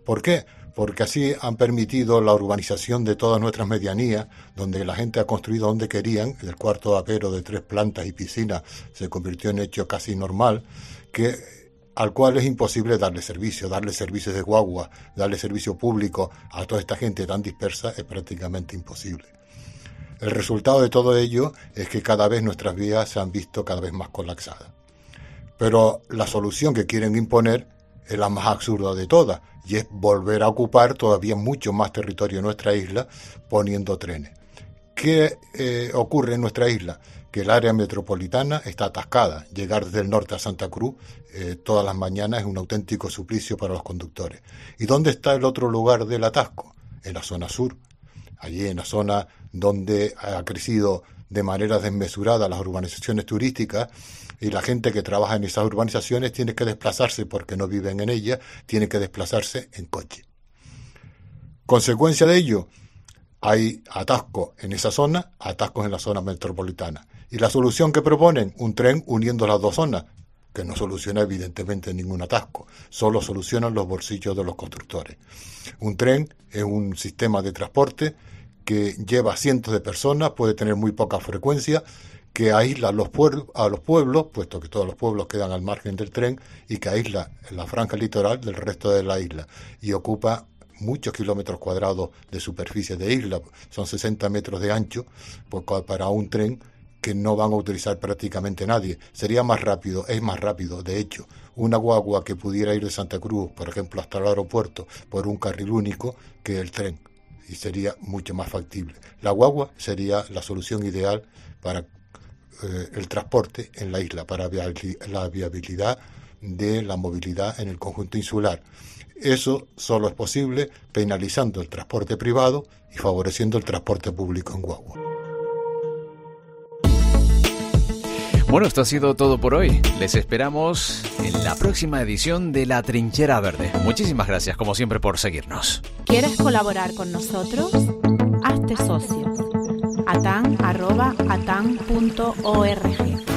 ¿Por qué? Porque así han permitido la urbanización de todas nuestras medianías, donde la gente ha construido donde querían, el cuarto vapero de tres plantas y piscina se convirtió en hecho casi normal, que al cual es imposible darle servicio, darle servicios de guagua, darle servicio público a toda esta gente tan dispersa es prácticamente imposible. El resultado de todo ello es que cada vez nuestras vías se han visto cada vez más colapsadas. Pero la solución que quieren imponer es la más absurda de todas, y es volver a ocupar todavía mucho más territorio en nuestra isla poniendo trenes. ¿Qué eh, ocurre en nuestra isla? Que el área metropolitana está atascada. Llegar desde el norte a Santa Cruz eh, todas las mañanas es un auténtico suplicio para los conductores. ¿Y dónde está el otro lugar del atasco? En la zona sur. Allí en la zona donde ha crecido de manera desmesurada las urbanizaciones turísticas y la gente que trabaja en esas urbanizaciones tiene que desplazarse porque no viven en ellas, tiene que desplazarse en coche. Consecuencia de ello, hay atascos en esa zona, atascos en la zona metropolitana. Y la solución que proponen, un tren uniendo las dos zonas, que no soluciona evidentemente ningún atasco, solo solucionan los bolsillos de los constructores. Un tren es un sistema de transporte que lleva cientos de personas, puede tener muy poca frecuencia, que aísla los a los pueblos, puesto que todos los pueblos quedan al margen del tren, y que aísla la franja litoral del resto de la isla, y ocupa muchos kilómetros cuadrados de superficie de isla, son 60 metros de ancho, pues para un tren que no van a utilizar prácticamente nadie. Sería más rápido, es más rápido, de hecho, una guagua que pudiera ir de Santa Cruz, por ejemplo, hasta el aeropuerto por un carril único que el tren y sería mucho más factible. La guagua sería la solución ideal para eh, el transporte en la isla, para la viabilidad de la movilidad en el conjunto insular. Eso solo es posible penalizando el transporte privado y favoreciendo el transporte público en guagua. Bueno, esto ha sido todo por hoy. Les esperamos en la próxima edición de La Trinchera Verde. Muchísimas gracias, como siempre, por seguirnos. ¿Quieres colaborar con nosotros? Hazte socio. atan.atan.org